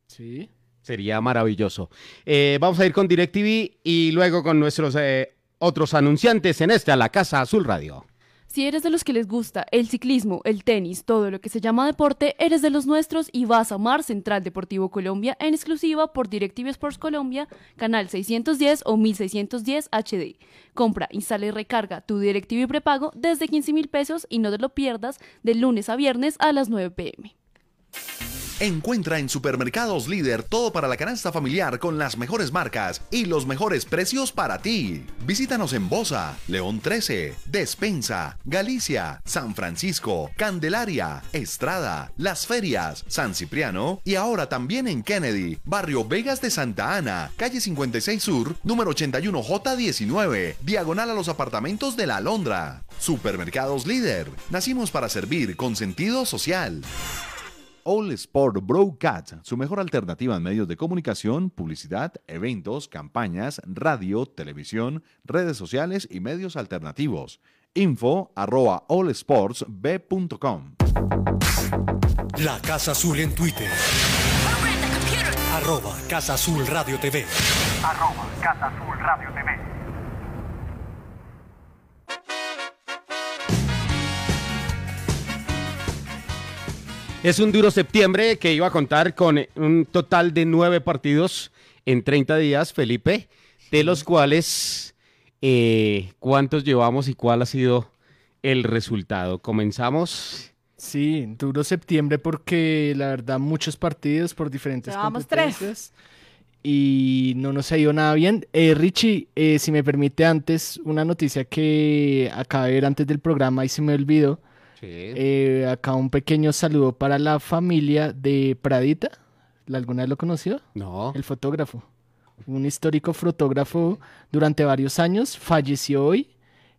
Sí. Sería maravilloso. Eh, vamos a ir con DirecTV y luego con nuestros eh, otros anunciantes en esta, la Casa Azul Radio. Si eres de los que les gusta el ciclismo, el tenis, todo lo que se llama deporte, eres de los nuestros y vas a amar Central Deportivo Colombia en exclusiva por DirecTV Sports Colombia, canal 610 o 1610 HD. Compra, instala y recarga tu DirecTV prepago desde 15 mil pesos y no te lo pierdas de lunes a viernes a las 9 pm. Encuentra en Supermercados Líder todo para la canasta familiar con las mejores marcas y los mejores precios para ti. Visítanos en Bosa, León 13, Despensa, Galicia, San Francisco, Candelaria, Estrada, Las Ferias, San Cipriano y ahora también en Kennedy, Barrio Vegas de Santa Ana, calle 56 Sur, número 81J19, diagonal a los apartamentos de la Alondra. Supermercados Líder, nacimos para servir con sentido social. All Sport Broadcast, su mejor alternativa en medios de comunicación, publicidad, eventos, campañas, radio, televisión, redes sociales y medios alternativos. Info arroba allsportsb.com. La Casa Azul en Twitter. Arroba Casa Azul Radio TV. Es un duro septiembre que iba a contar con un total de nueve partidos en 30 días, Felipe, de los cuales, eh, ¿cuántos llevamos y cuál ha sido el resultado? Comenzamos. Sí, duro septiembre porque la verdad muchos partidos por diferentes Llevamos tres. competencias y no nos ha ido nada bien. Eh, Richie, eh, si me permite antes, una noticia que acabé de ver antes del programa y se me olvidó. Eh, acá un pequeño saludo para la familia de Pradita. ¿La ¿Alguna vez lo conoció? no. El fotógrafo. Un histórico fotógrafo durante varios años. Falleció hoy.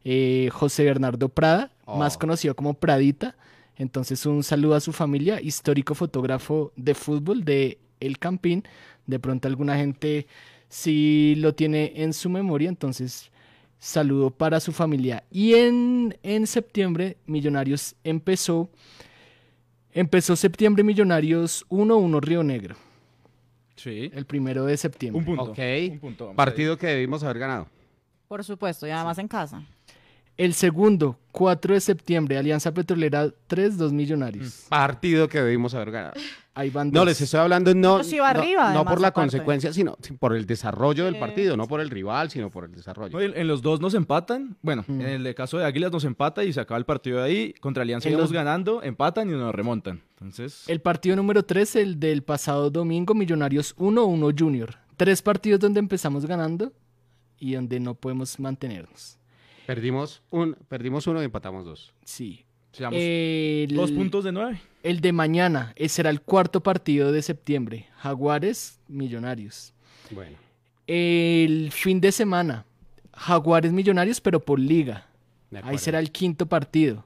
eh, José Bernardo Prada, Oh. más conocido como Pradita. Entonces un saludo a su familia, histórico fotógrafo de fútbol de El Campín. De pronto alguna gente sí lo tiene en su memoria, entonces saludo para su familia. Y en, en septiembre Millonarios empezó, empezó septiembre Millonarios 1-1 Río Negro, Sí. el primero de septiembre. Un punto. Ok. Un punto, Partido que debimos haber ganado. Por supuesto, y además en casa. El segundo, 4 de septiembre, Alianza Petrolera 3-2 Millonarios. Partido que debimos haber ganado. No, les estoy hablando no, no- arriba, no además, por la aparte. consecuencia, sino por el desarrollo del Sí. partido, no por el rival, sino por el desarrollo. En, en los dos nos empatan. Bueno, Mm. en el caso de Águilas nos empata y se acaba el partido de ahí. Contra Alianza íbamos los- ganando, empatan y nos remontan. Entonces, El partido número 3, el del pasado domingo, Millonarios 1-1 Junior. Tres partidos donde empezamos ganando y donde no podemos mantenernos. Perdimos, un, perdimos uno y empatamos dos. Sí. El, dos puntos de nueve. El de mañana, ese será el cuarto partido de septiembre. Jaguares, Millonarios. Bueno. El fin de semana, Jaguares Millonarios, pero por liga. Ahí será el quinto partido.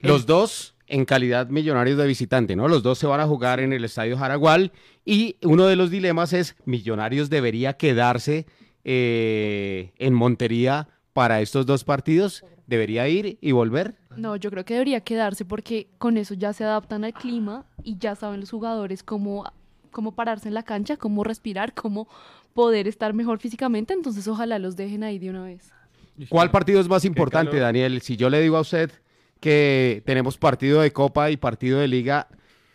Los dos en calidad Millonarios de visitante, ¿no? Los dos se van a jugar en el Estadio Jaragual y uno de los dilemas es Millonarios debería quedarse eh, en Montería para estos dos partidos, debería ir y volver. No, yo creo que debería quedarse porque con eso ya se adaptan al clima y ya saben los jugadores cómo, cómo pararse en la cancha, cómo respirar, cómo poder estar mejor físicamente. Entonces ojalá los dejen ahí de una vez. ¿Cuál partido es más importante. Daniel? Si yo le digo a usted que tenemos partido de Copa y partido de Liga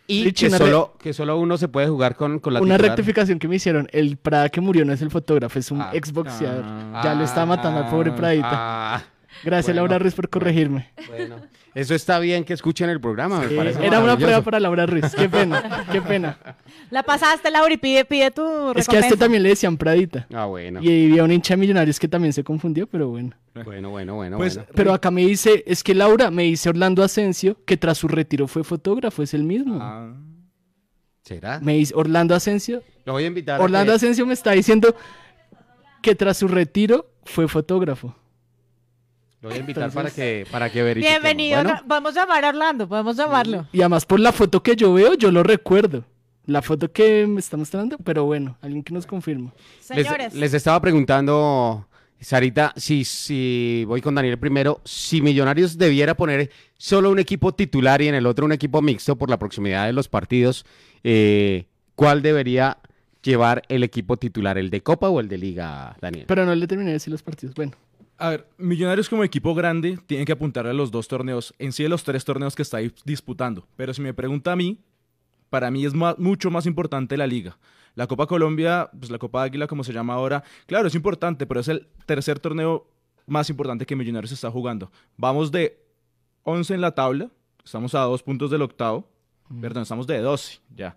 y que solo, que solo uno se puede jugar con, con la Una titular. rectificación que me hicieron. El Prada que murió no es el fotógrafo, es un Ah. exboxeador. Ah. ya lo está matando al pobre Pradita. Ah, Gracias, bueno. Laura Ruiz, por corregirme. bueno. Eso está bien que escuchen el programa, me parece era una prueba para Laura Ruiz. Qué pena, qué pena. La pasaste, Laura, y pide, pide tu Es que a este recompensa. también le decían Pradita. Ah, bueno. Y había un hincha de millonarios que también se confundió, pero bueno. Bueno, bueno, bueno, Pues, bueno. Pero acá me dice, es que Laura, me dice Orlando Asensio, que tras su retiro fue fotógrafo, es el mismo. Ah. ¿Será? Me dice Orlando Asensio. Lo voy a invitar. a Orlando que- Asensio me está diciendo que tras su retiro fue fotógrafo. Lo voy a invitar Entonces- para que para que verifiquemos. Bienvenido. Bueno, no- Vamos a llamar a Orlando, podemos llamarlo. Y además por la foto que yo veo, yo lo recuerdo. La foto que me está mostrando, pero bueno, alguien que nos confirma. les, Señores, les estaba preguntando, Sarita, si, si voy con Daniel primero, si Millonarios debiera poner solo un equipo titular y en el otro un equipo mixto por la proximidad de los partidos, eh, ¿cuál debería llevar el equipo titular, el de Copa o el de Liga, Daniel? Pero no le terminé de decir los partidos. Bueno, A ver, Millonarios como equipo grande tienen que apuntar a los dos torneos, en sí de los tres torneos que está dis- disputando. Pero si me pregunta a mí, para mí es mucho más importante la liga. La Copa Colombia, pues la Copa Águila como se llama ahora, claro, es importante, pero es el tercer torneo más importante que Millonarios está jugando. Vamos de 11 en la tabla, estamos a dos puntos del octavo, perdón, estamos de 12 ya,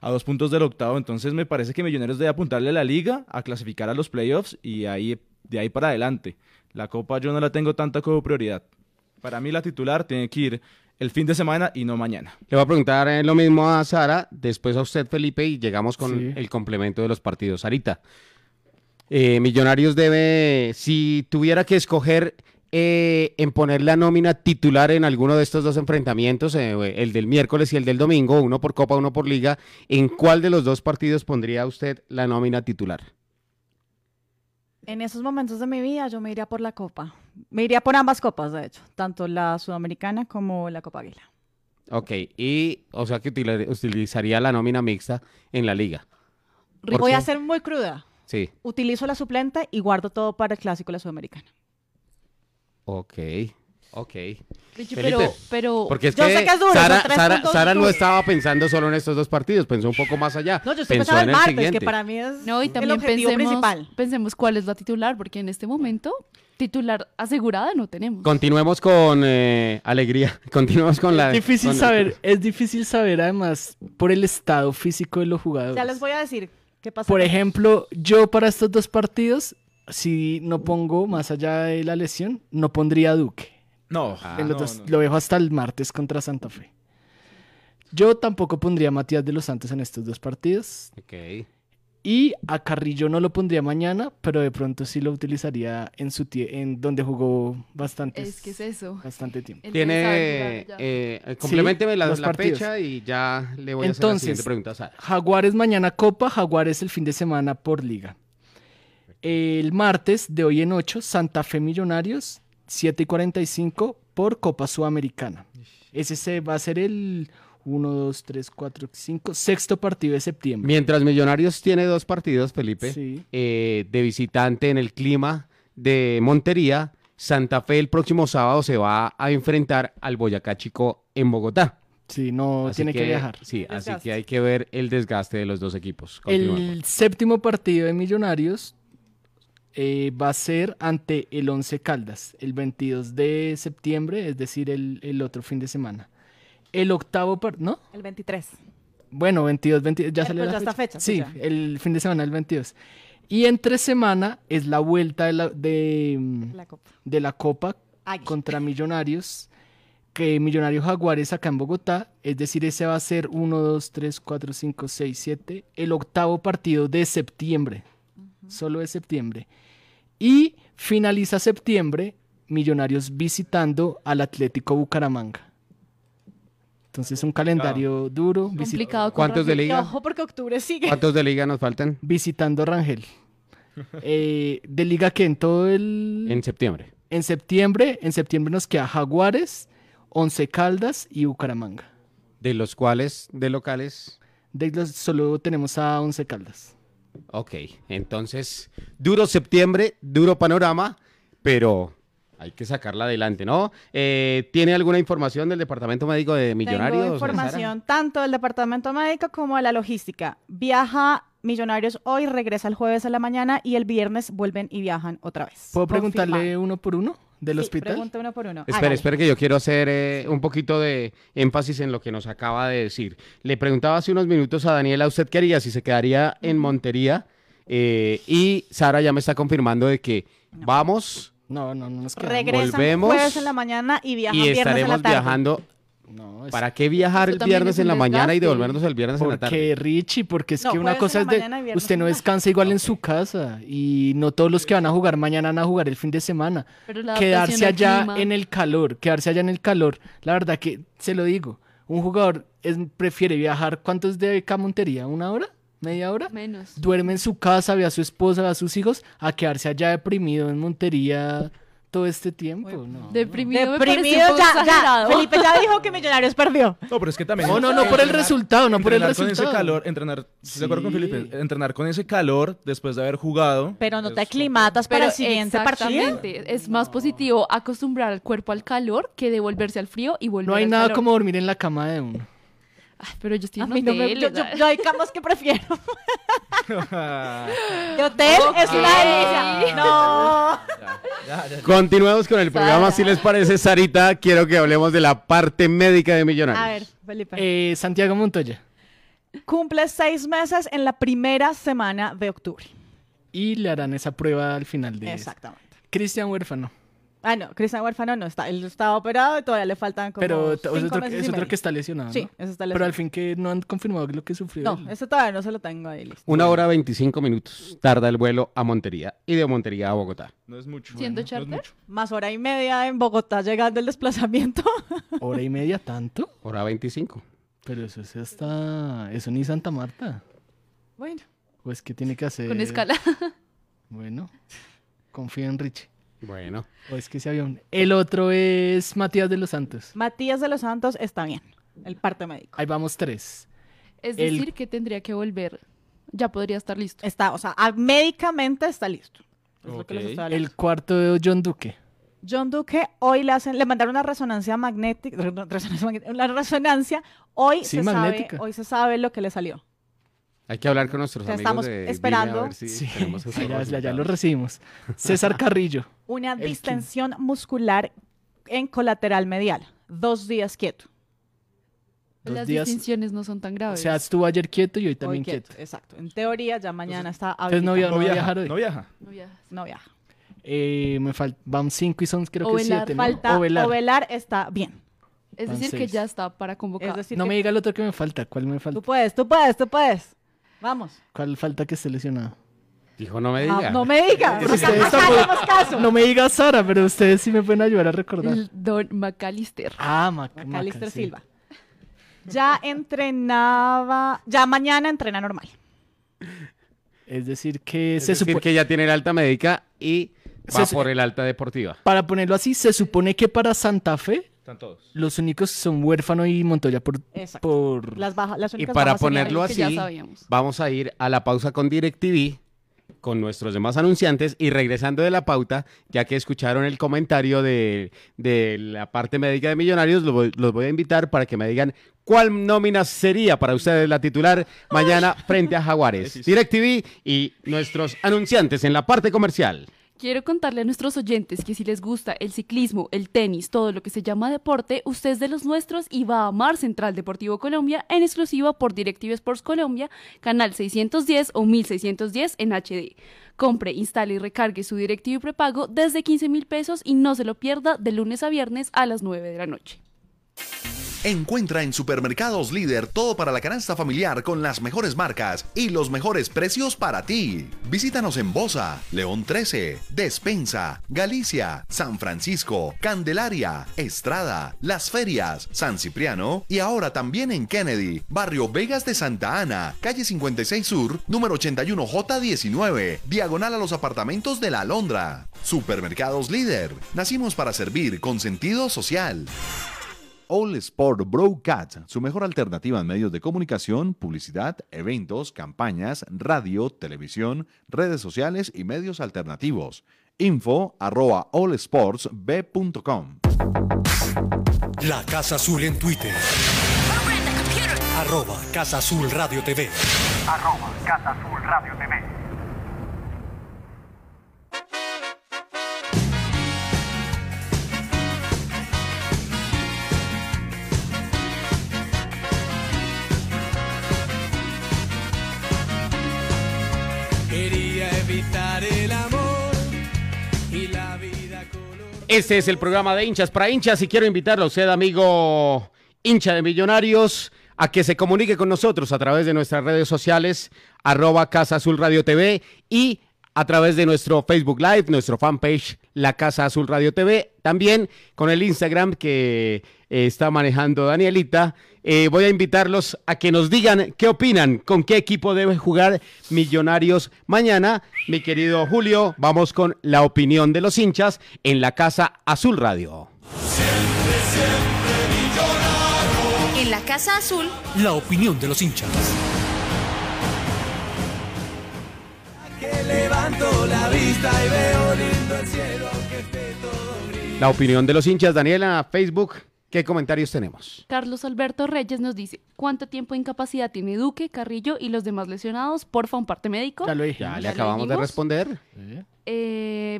a dos puntos del octavo, entonces me parece que Millonarios debe apuntarle a la liga, a clasificar a los playoffs y ahí, de ahí para adelante. La Copa yo no la tengo tanta como prioridad. Para mí la titular tiene que ir el fin de semana y no mañana. Le voy a preguntar eh, lo mismo a Sara, después a usted, Felipe, y llegamos con Sí. el complemento de los partidos. Sarita, eh, Millonarios debe, si tuviera que escoger eh, en poner la nómina titular en alguno de estos dos enfrentamientos, eh, el del miércoles y el del domingo, uno por Copa, uno por Liga, ¿en cuál de los dos partidos pondría usted la nómina titular? En esos momentos de mi vida yo me iría por la Copa. Me iría por ambas copas, de hecho, tanto la Sudamericana como la Copa Águila. Ok, y o sea que utilizaría la nómina mixta en la Liga. ¿Por Voy qué? a ser muy cruda. Sí, Utilizo la suplente y guardo todo para el clásico de la Sudamericana. ok, ok. Richie, Felipe, pero, pero Porque es Yo que sé que es duro, Sara, Sara- Sara no estaba pensando solo en estos dos partidos, pensó un poco más allá. No, yo estoy pensando en el el martes, siguiente. que para mí es No, y el también objetivo pensemos, principal. pensemos cuál es la titular, porque en este momento titular asegurada no tenemos. Continuemos con eh, alegría. Continuemos con la. es difícil con- saber, es difícil saber además por el estado físico de los jugadores. Ya les voy a decir qué pasa. Por ejemplo, yo para estos dos partidos, si no pongo más allá de la lesión, no pondría a Duque. No, Ah, no, dos- no. Lo dejo hasta el martes contra Santa Fe. Yo tampoco pondría a Matías de los Santos en estos dos partidos. Ok. Y a Carrillo no lo pondría mañana, pero de pronto sí lo utilizaría en su tie- en donde jugó bastante, Es que es eso. bastante tiempo. Tiene. ya. Eh, complementeme la, los la partidos. fecha y ya le voy a hacer la Entonces, siguiente pregunta a Sara. Jaguares mañana Copa, Jaguares el fin de semana por Liga. El martes de hoy en 8, Santa Fe Millonarios, 7 y 45 por Copa Sudamericana. Ese se va a ser el 1, 2, 3, 4, 5, sexto partido de septiembre. Mientras Millonarios tiene dos partidos, Felipe, Sí. eh, de visitante en el clima de Montería, Santa Fe el próximo sábado se va a enfrentar al Boyacá Chico en Bogotá. Sí, no Así tiene que, viajar. Sí, así que hay que ver el desgaste de los dos equipos. El séptimo partido de Millonarios eh, va a ser ante el Once Caldas, el 22 de septiembre, es decir, el, el otro fin de semana. El octavo partido, ¿no? El 23. Bueno, 22, 22 ya Eh, salió pues la ya está fecha. fecha, Sí, pues ya. el fin de semana, el 22. Y entre semana es la vuelta de la, de, La Copa. de la Copa Águila. contra Millonarios, que Millonarios Jaguares acá en Bogotá, es decir, ese va a ser 1, 2, 3, 4, 5, 6, 7, el octavo partido de septiembre, solo de septiembre. Y finaliza septiembre, Millonarios visitando al Atlético Bucaramanga. Entonces un calendario duro, Complicado. ¿Cuántos de liga? Ojo, porque octubre sigue. ¿Cuántos de liga nos faltan? visitando Rangel. Eh, de liga que en todo el... En septiembre. En septiembre, en septiembre nos queda Jaguares, Once Caldas y Bucaramanga. De los cuales, de locales. De los solo tenemos a Once Caldas. Ok, entonces, duro septiembre, duro panorama, pero hay que sacarla adelante, ¿no? Eh, ¿Tiene alguna información del Departamento Médico de Millonarios? Tengo información tanto del departamento médico como de la logística. Viaja Millonarios hoy, regresa el jueves a la mañana y el viernes vuelven y viajan otra vez. ¿Puedo preguntarle uno por uno del Sí, hospital? Pregunta uno por uno. Espera, espera que yo quiero hacer eh, un poquito de énfasis en lo que nos acaba de decir. Le preguntaba hace unos minutos a Daniela, ¿usted qué haría si se quedaría en Montería? Eh, y Sara ya me está confirmando de que vamos No, no, no nos quedamos. Regresan volvemos jueves en la mañana y viajan y viernes en la estaremos tarde. viajando. No, es ¿Para qué viajar el viernes en la mañana y devolvernos el viernes en la tarde? Porque Richie, porque es No, que una cosa es de usted no descansa igual en su casa y no todos los que van a jugar mañana van a jugar el fin de semana. Pero la Quedarse allá clima- en el calor, quedarse allá en el calor, la verdad que se lo digo, un jugador es- prefiere viajar, ¿cuánto es de acá a Montería? ¿Una hora? ¿Media hora? Menos. Duerme en su casa, ve a su esposa, ve a sus hijos, a quedarse allá deprimido en Montería todo este tiempo. No, Deprimido, me Deprimido, un ya. Felipe ya dijo que Millonarios perdió. No, pero es que también. No, no, no por el resultado, no por el entrenar con ese resultado. calor, entrenar, estoy de acuerdo con. Felipe, entrenar con ese calor después de haber jugado. Pero no te aclimatas para el siguiente partido. exactamente, es más positivo acostumbrar al cuerpo al calor que devolverse al frío y volver No hay al nada calor. como dormir en la cama de uno. Ay, pero yo estoy A en mí no me- yo, yo- yo hay camas que prefiero. De hotel es una delicia. No. Continuemos con el programa, Sara. si les parece, Sarita, quiero que hablemos de la parte médica de Millonarios. A ver, Felipe. Eh, Santiago Montoya. Cumple seis meses en la primera semana de octubre. Y le harán esa prueba al final de Exactamente. Cristian Huérfano. Ah, no, Cristian Huérfano no está. Él estaba operado y todavía le faltan como Pero t- es cinco otro, meses es y otro medio. que está lesionado. Sí, ese está Pero lesionado. al fin que no han confirmado lo que sufrió. No, él. ese todavía no se lo tengo ahí listo. Una hora 25 minutos tarda el vuelo a Montería y de Montería a Bogotá. No es mucho. ¿Siendo no es charter? mucho. Más hora y media en Bogotá llegando el desplazamiento. Hora y media tanto. Hora 25. Pero eso es hasta... Eso ni Santa Marta. bueno, Pues que tiene que hacer... Con escala. Bueno, confío en Richie. Bueno, O es que ese avión. El otro es Matías de los Santos. Matías de los Santos está bien. El parte médico. Ahí vamos tres. Es El- decir, que tendría que volver. Ya podría estar listo. Está, o sea, ah, médicamente está listo. Es lo que les Ok. estoy hablando. El cuarto de John Duque. John Duque hoy le hacen, le mandaron una resonancia magnética, re- resonancia magnética, una resonancia. Hoy Sí, se magnética. sabe, hoy se sabe lo que le salió. Hay que hablar con nuestros amigos estamos de Villa, esperando. a ver si Sí, tenemos esos ya, ya- ya resultados. lo recibimos. César Carrillo. Una distensión muscular en colateral medial. Dos días quieto. Dos Las días- distinciones no son tan O graves. sea, estuvo ayer quieto y hoy Hoy también quieto. Exacto. En teoría ya mañana está Entonces no, habilitado. via- No va a viaja. viajar hoy. No viaja. No viajas. No viaja. Eh, me faltan, van cinco y son creo que Ovelar, siete, ¿no? Falta Ovelar. Ovelar está bien. Es Van decir, que seis. ya está para convocar. Es decir, No que me diga el otro que me falta. ¿Cuál me falta? tú puedes, tú puedes, tú puedes. Vamos. ¿Cuál falta que esté lesionado? Dijo, no me Ah, diga. no me digas. Ustedes tampoco- caso. No me diga Sara, pero ustedes sí me pueden ayudar a recordar. El Don McAllister. Ah, Mac Macalister Maca, sí. Silva. Ya entrenaba, ya mañana entrena normal. Es decir, que Es se decir, supone... que ya tiene el alta médica y va por el alta deportiva. Para ponerlo así, se supone que para Santa Fe Están todos. los únicos son Huérfano y Montoya por... Exacto. por... Las bajas, las Y únicas para bajas ponerlo que ya así, sabíamos. vamos a ir a la pausa con DirecTV, con nuestros demás anunciantes, y regresando de la pauta, ya que escucharon el comentario de, de la parte médica de Millonarios, los voy, los voy a invitar para que me digan cuál nómina sería para ustedes la titular mañana frente a Jaguares. DirecTV y nuestros anunciantes en la parte comercial. Quiero contarle a nuestros oyentes que si les gusta el ciclismo, el tenis, todo lo que se llama deporte, usted es de los nuestros y va a amar Central Deportivo Colombia en exclusiva por DirecTV Sports Colombia, canal 610 o 1610 en HD. Compre, instale y recargue su DirecTV prepago desde 15 mil pesos y no se lo pierda de lunes a viernes a las 9 de la noche. Encuentra en Supermercados Líder todo para la canasta familiar con las mejores marcas y los mejores precios para ti. Visítanos en Bosa, León 13, Despensa, Galicia, San Francisco, Candelaria, Estrada, Las Ferias, San Cipriano y ahora también en Kennedy, Barrio Vegas de Santa Ana, calle 56 Sur, número 81J19, diagonal a los apartamentos de La Alondra. Supermercados Líder. Nacimos para servir con sentido social. All Sport Broadcast, su mejor alternativa en medios de comunicación, publicidad, eventos, campañas, radio, televisión, redes sociales y medios alternativos. Info arroba allsportsb.com. La Casa Azul en Twitter. Arroba Casa Azul Radio TV. Arroba Casa Azul Radio TV. Este es el programa de hinchas para hinchas y quiero invitarlo a usted, amigo hincha de Millonarios, a que se comunique con nosotros a través de nuestras redes sociales, arroba Casa Azul Radio TV y a través de nuestro Facebook Live, nuestro fanpage La Casa Azul Radio TV, también con el Instagram que eh, está manejando Danielita. Eh, voy a invitarlos a que nos digan qué opinan, con qué equipo debe jugar Millonarios mañana. Mi querido Julio, vamos con la opinión de los hinchas en La Casa Azul Radio. En la Casa Azul, La opinión de los hinchas. Levanto la vista y veo lindo el cielo que esté todo gris. La opinión de los hinchas, Daniela, Facebook, ¿qué comentarios tenemos? Carlos Alberto Reyes nos dice, ¿cuánto tiempo de incapacidad tiene Duque, Carrillo y los demás lesionados? Porfa, un parte médico. Ya lo dije. Ya le ¿Ya lo acabamos de responder. Eh,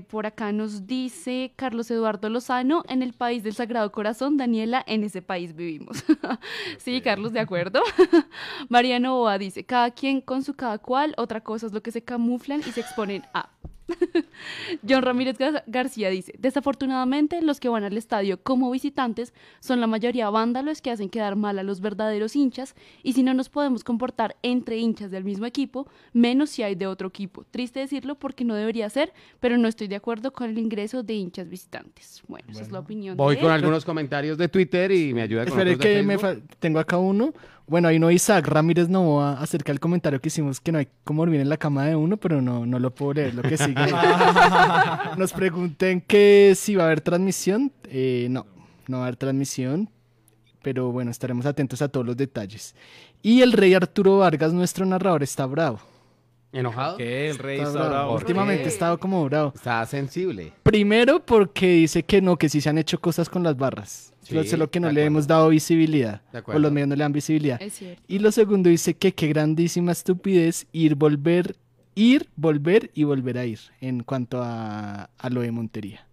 por acá nos dice Carlos Eduardo Lozano, en el país del Sagrado Corazón, Daniela, en ese país vivimos. sí, Carlos, de acuerdo. Mariano Boa dice, cada quien con su cada cual, otra cosa es lo que se camuflan y se exponen a. John Ramírez Gar- García dice, desafortunadamente los que van al estadio como visitantes son la mayoría vándalos que hacen quedar mal a los verdaderos hinchas y si no nos podemos comportar entre hinchas del mismo equipo, menos si hay de otro equipo. Triste decirlo porque no debería ser, pero no estoy de acuerdo con el ingreso de hinchas visitantes. Bueno, esa es la opinión. Voy de con él. algunos comentarios de Twitter y me ayuda con Espere otros de que me Facebook. fa- tengo acá uno. Bueno, hay uno Isaac Ramírez Novoa acerca del comentario que hicimos que no hay como dormir en la cama de uno, pero no, no lo puedo leer, lo que sigue. Nos pregunten que si va a haber transmisión. Eh, no, no va a haber transmisión, pero bueno, estaremos atentos a todos los detalles. Y el rey Arturo Vargas, nuestro narrador, está bravo. ¿Enojado? Que el rey Está está bravo. bravo. Últimamente ha estado como bravo. Está sensible. Primero porque dice que no, que sí se han hecho cosas con las barras. Sí, Lo- solo que no le hemos dado visibilidad. O los medios no le dan visibilidad. Es cierto. Y lo segundo dice que qué grandísima estupidez ir, volver, ir, volver y volver a ir en cuanto a, a lo de Montería.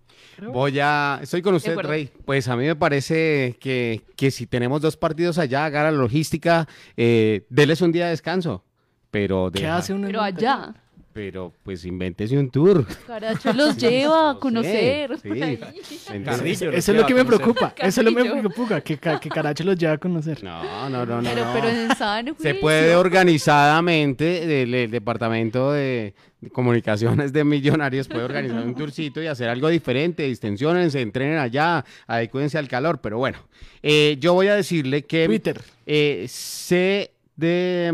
Voy a... Estoy con usted. Rey. Pues a mí me parece que, que si tenemos dos partidos allá, haga la logística, eh, déles un día de descanso. Pero, ¿Qué deja- hace uno Pero allá, pero pues invéntese un tour. Caracho los lleva a No conocer. sí. Entonces- Carrillo. Eso es lo que me preocupa. Eso es lo que me preocupa, que, que Caracho los lleva a conocer. No, no, no, no. Pero, no. pero en sano Se puede organizadamente, el, el departamento de, de comunicaciones de millonarios puede organizar un tourcito y hacer algo diferente, distensionense, entrenen allá, adecúense al calor, pero bueno, eh, yo voy a decirle que Twitter. eh, sé de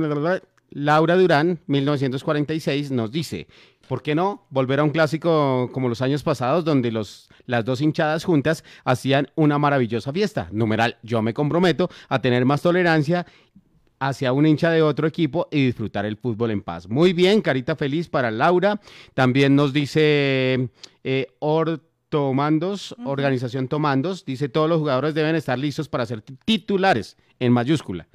Laura Durán, 1946, nos dice, ¿por qué no volver a un clásico como los años pasados donde los, las dos hinchadas juntas hacían una maravillosa fiesta? Numeral, yo me comprometo a tener más tolerancia hacia un hincha de otro equipo y disfrutar el fútbol en paz. Muy bien, carita feliz para Laura. También nos dice eh, Ortomandos, Organización Tomandos, dice todos los jugadores deben estar listos para ser titulares en mayúscula.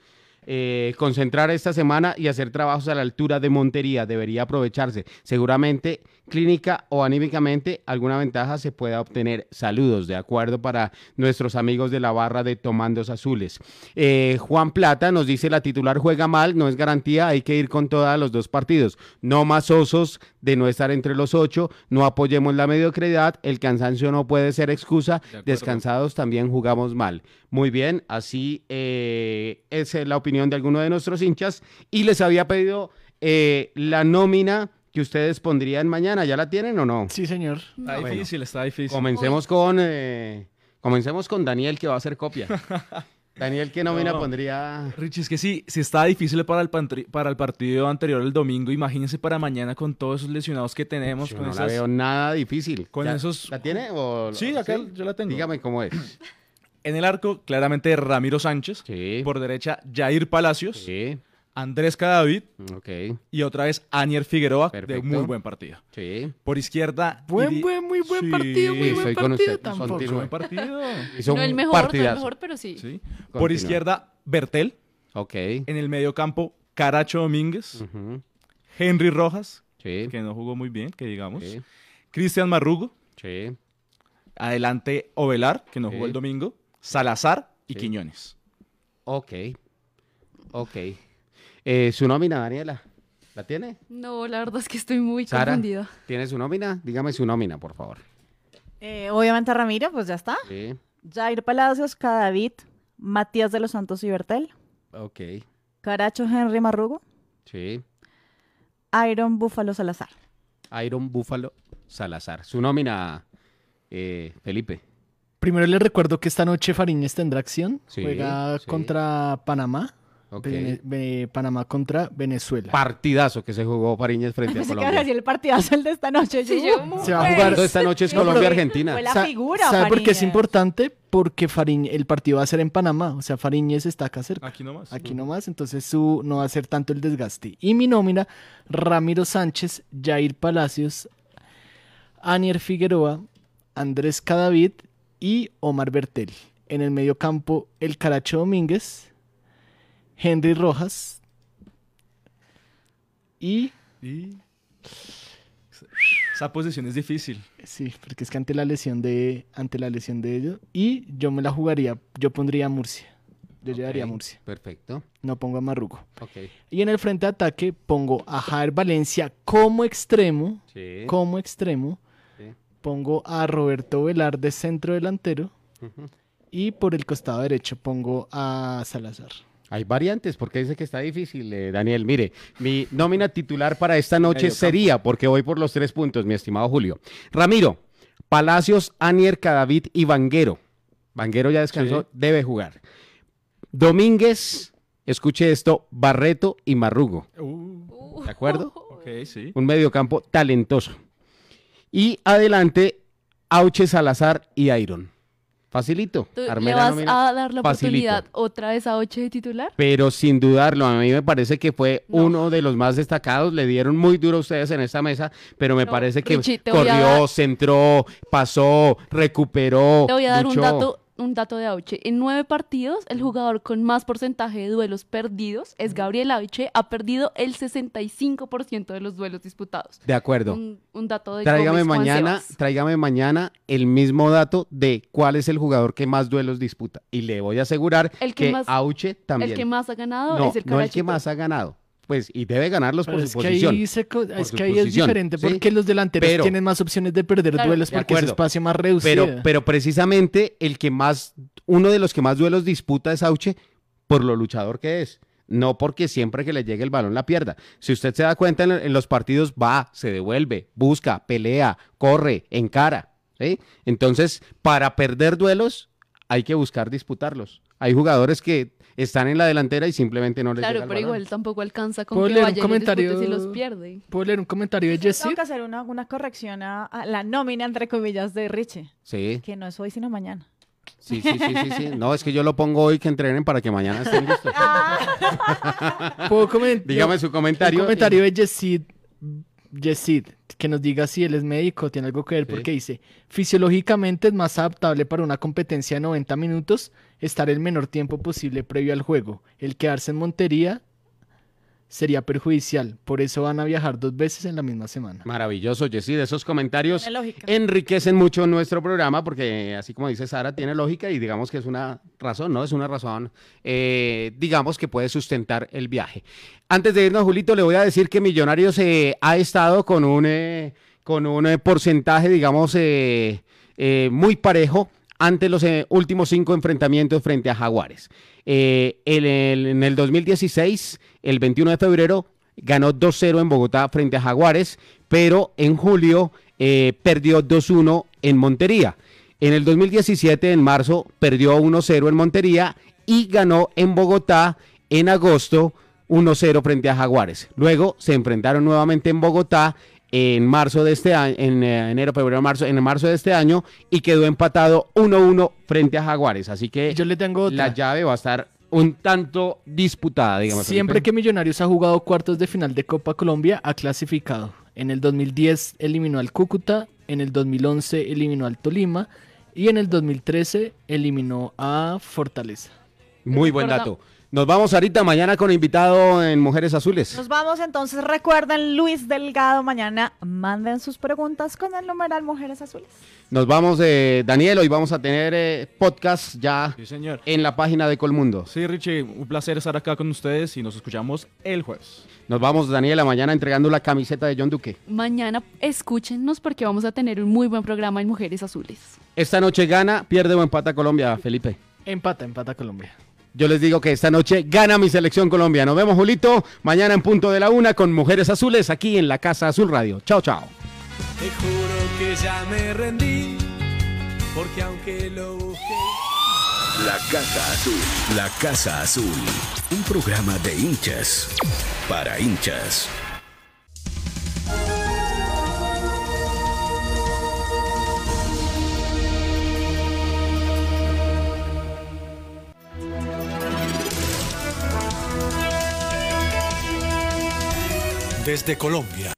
Eh, concentrar esta semana y hacer trabajos a la altura de Montería. Debería aprovecharse. Seguramente clínica o anímicamente alguna ventaja se pueda obtener. Saludos, de acuerdo, para nuestros amigos de la barra de Tomandos Azules. Eh, Juan Plata nos dice la titular juega mal, no es garantía, hay que ir con todas los dos partidos. No más osos de no estar entre los ocho, no apoyemos la mediocridad, el cansancio no puede ser excusa, descansados también jugamos mal. Muy bien, así eh, esa es la opinión de alguno de nuestros hinchas y les había pedido eh, la nómina que ustedes pondrían mañana, ¿ya la tienen o no? Sí, señor. Está Bueno. difícil, está difícil. Comencemos con eh, comencemos con Daniel que va a hacer copia. Daniel, ¿qué nómina No. pondría? Richie, es que sí, si está difícil para el, para el partido anterior el domingo, imagínense para mañana con todos esos lesionados que tenemos. Yo con no la veo nada difícil. con ¿Ya- esos- ¿La tiene? O, Sí, acá yo la tengo. Dígame cómo es. En el arco, claramente Ramiro Sánchez. Sí. Por derecha, Jair Palacios. Sí, Andrés Cadavid. ok. Y otra vez Anier Figueroa, de muy buen partido. Sí. Por izquierda. Buen, Iri- buen, muy buen Sí, partido, muy sí, buen soy con partido usted, tampoco. Buen partido. Hizo No el mejor, no el mejor, pero sí. Sí. Por izquierda, Bertel. Ok. En el medio campo, Caracho Domínguez. Ujú. Henry Rojas, Sí. que no jugó muy bien, que digamos. Sí. Cristian Marrugo. Sí. Adelante, Ovelar, que no Sí. jugó el domingo. Salazar y Sí. Quiñones. Ok. Ok. Eh, ¿Su nómina, Daniela? ¿La tiene? No, la verdad es que estoy muy Sara, confundida. ¿tiene su nómina? Dígame su nómina, por favor. Eh, obviamente Ramiro, pues ya está. Sí. Jair Palacios, Cadavid, Matías de los Santos y Bertel, Ok. Caracho Henry Marrugo, Sí. Iron Búfalo Salazar. Iron Búfalo Salazar. Su nómina, eh, Felipe. Primero les recuerdo que esta noche Fariñez tendrá acción. Sí, Juega sí. contra Panamá. Ok. Vene- Ve- Panamá contra Venezuela. Partidazo que se jugó Fariñez frente a que Colombia. decir el partidazo el de esta noche. Sí, yo, yo- "Uh, Se va a pues". jugar- Entonces, esta noche es Colombia-Argentina. Fue la figura, ¿Sabe por qué es importante? Porque Fariñez, el partido va a ser en Panamá. O sea, Fariñez está acá cerca. Aquí nomás. Aquí nomás, entonces su, no va a ser tanto el desgaste. Y mi nómina, Ramiro Sánchez, Jair Palacios, Anier Figueroa, Andrés Cadavid y Omar Bertel. En el medio campo, el Caracho Domínguez, Henry Rojas y... Y... Esa posición es difícil. Sí, porque es que ante la lesión de, ante la lesión de ellos, y yo me la jugaría, yo pondría a Murcia. Yo llevaría a Murcia, Perfecto. no pongo a Marrugo. Y en el frente de ataque pongo a Jair Valencia como extremo, Sí. como extremo. Pongo a Roberto Velar de centro delantero y por el costado derecho pongo a Salazar. Hay variantes, porque dice que está difícil, eh, Daniel. Mire, mi nómina titular para esta noche sería, porque voy por los tres puntos, mi estimado Julio. Ramiro, Palacios, Anier, Cadavid y Vanguero. Vanguero ya descansó, Sí. debe jugar. Domínguez, escuche esto, Barreto y Marrugo. Uh, ¿De acuerdo? ok, sí. Un mediocampo talentoso. Y adelante, Auche, Salazar y Iron. Facilito. ¿Tú ¿Le vas a dar la Facilito. oportunidad otra vez a 8 de titular? Pero sin dudarlo, a mí me parece que fue No. uno de los más destacados. Le dieron muy duro a ustedes en esta mesa, pero me No, parece que Richie, corrió, dar- centró, pasó, recuperó. Te voy a dar un dato, un dato de Auche. En nueve partidos, el jugador con más porcentaje de duelos perdidos es Gabriel Auche. Ha perdido el 65% de los duelos disputados. De acuerdo. Un, un dato de Tráigame Gómez mañana, tráigame mañana el mismo dato de cuál es el jugador que más duelos disputa. Y le voy a asegurar El que que, más- Auche también. El que más ha ganado no, es el no el que más ha ganado. Pues, y debe ganarlos Pero por es su que posición. ahí, se es su que ahí es diferente ¿sí? porque los delanteros Pero- tienen más opciones de perder Claro. duelos porque es espacio más reducido. Pero, pero precisamente el que más, uno de los que más duelos disputa es Auche por lo luchador que es. No porque siempre que le llegue el balón la pierda. Si usted se da cuenta en, en los partidos, va, se devuelve, busca, pelea, corre, encara. ¿sí? Entonces, para perder duelos, hay que buscar disputarlos. Hay jugadores que están en la delantera y simplemente no les Claro, llega el pero balón. igual tampoco alcanza con ¿Puedo que leer un vaya y los comentario? dispute si los pierde. ¿Puedo leer un comentario de Tengo Jessy? que hacer una, una corrección a, a la nómina, entre comillas, de Richie. Sí, Que no es hoy, sino mañana. sí, sí, sí, sí, sí. No, es que yo lo pongo hoy que entrenen para que mañana estén listos. ¿Puedo comen- Dígame su Un comentario. comentario de Jessy Yesid, que nos diga si él es médico, tiene algo que ver, porque dice, fisiológicamente es más adaptable para una competencia de 90 minutos estar el menor tiempo posible previo al juego. El quedarse en Montería sería perjudicial, por eso van a viajar dos veces en la misma semana. Maravilloso, Jessy. De esos comentarios enriquecen mucho nuestro programa porque, así como dice Sara, tiene lógica y digamos que es una razón, ¿no? Es una razón, eh, digamos, que puede sustentar el viaje. Antes de irnos, Julito, le voy a decir que Millonarios eh, ha estado con un, eh, con un eh, porcentaje, digamos, eh, eh, muy parejo ante los eh, últimos cinco enfrentamientos frente a Jaguares. Eh, en el 2016, el 21 de febrero, ganó 2-0 en Bogotá frente a Jaguares, pero en julio eh, perdió 2-1 en Montería. En el 2017, en marzo, perdió 1-0 en Montería y ganó en Bogotá en agosto 1-0 frente a Jaguares. Luego se enfrentaron nuevamente en Bogotá en marzo de este año, en eh, enero, febrero, marzo, en marzo de este año y quedó empatado 1-1 frente a Jaguares. Así que Yo le tengo otra. la llave va a estar un tanto disputada, digamos. Siempre Felipe. que Millonarios ha jugado cuartos de final de Copa Colombia, ha clasificado. En el 2010 eliminó al Cúcuta, en el 2011 eliminó al Tolima y en el 2013 eliminó a Fortaleza. Muy buen dato. Nos vamos ahorita mañana con invitado en Mujeres Azules. Nos vamos entonces, recuerden Luis Delgado, mañana manden sus preguntas con el numeral Mujeres Azules. Nos vamos, eh, Daniel, hoy vamos a tener eh, podcast ya Sí, señor. en la página de Colmundo. Sí, Richie, un placer estar acá con ustedes y nos escuchamos el jueves. Nos vamos, Daniela, mañana entregando la camiseta de John Duque. Mañana escúchenos porque vamos a tener un muy buen programa en Mujeres Azules. Esta noche gana, pierde o empata Colombia, Felipe. Empata, empata Colombia. Yo les digo que esta noche gana mi selección Colombia. Nos vemos, Julito, mañana en punto de la una con Mujeres Azules aquí en la Casa Azul Radio. Chao, chao. Te juro que ya me rendí, porque aunque lo busqué... La Casa Azul. La Casa Azul. Un programa de hinchas. Para hinchas. Desde Colombia.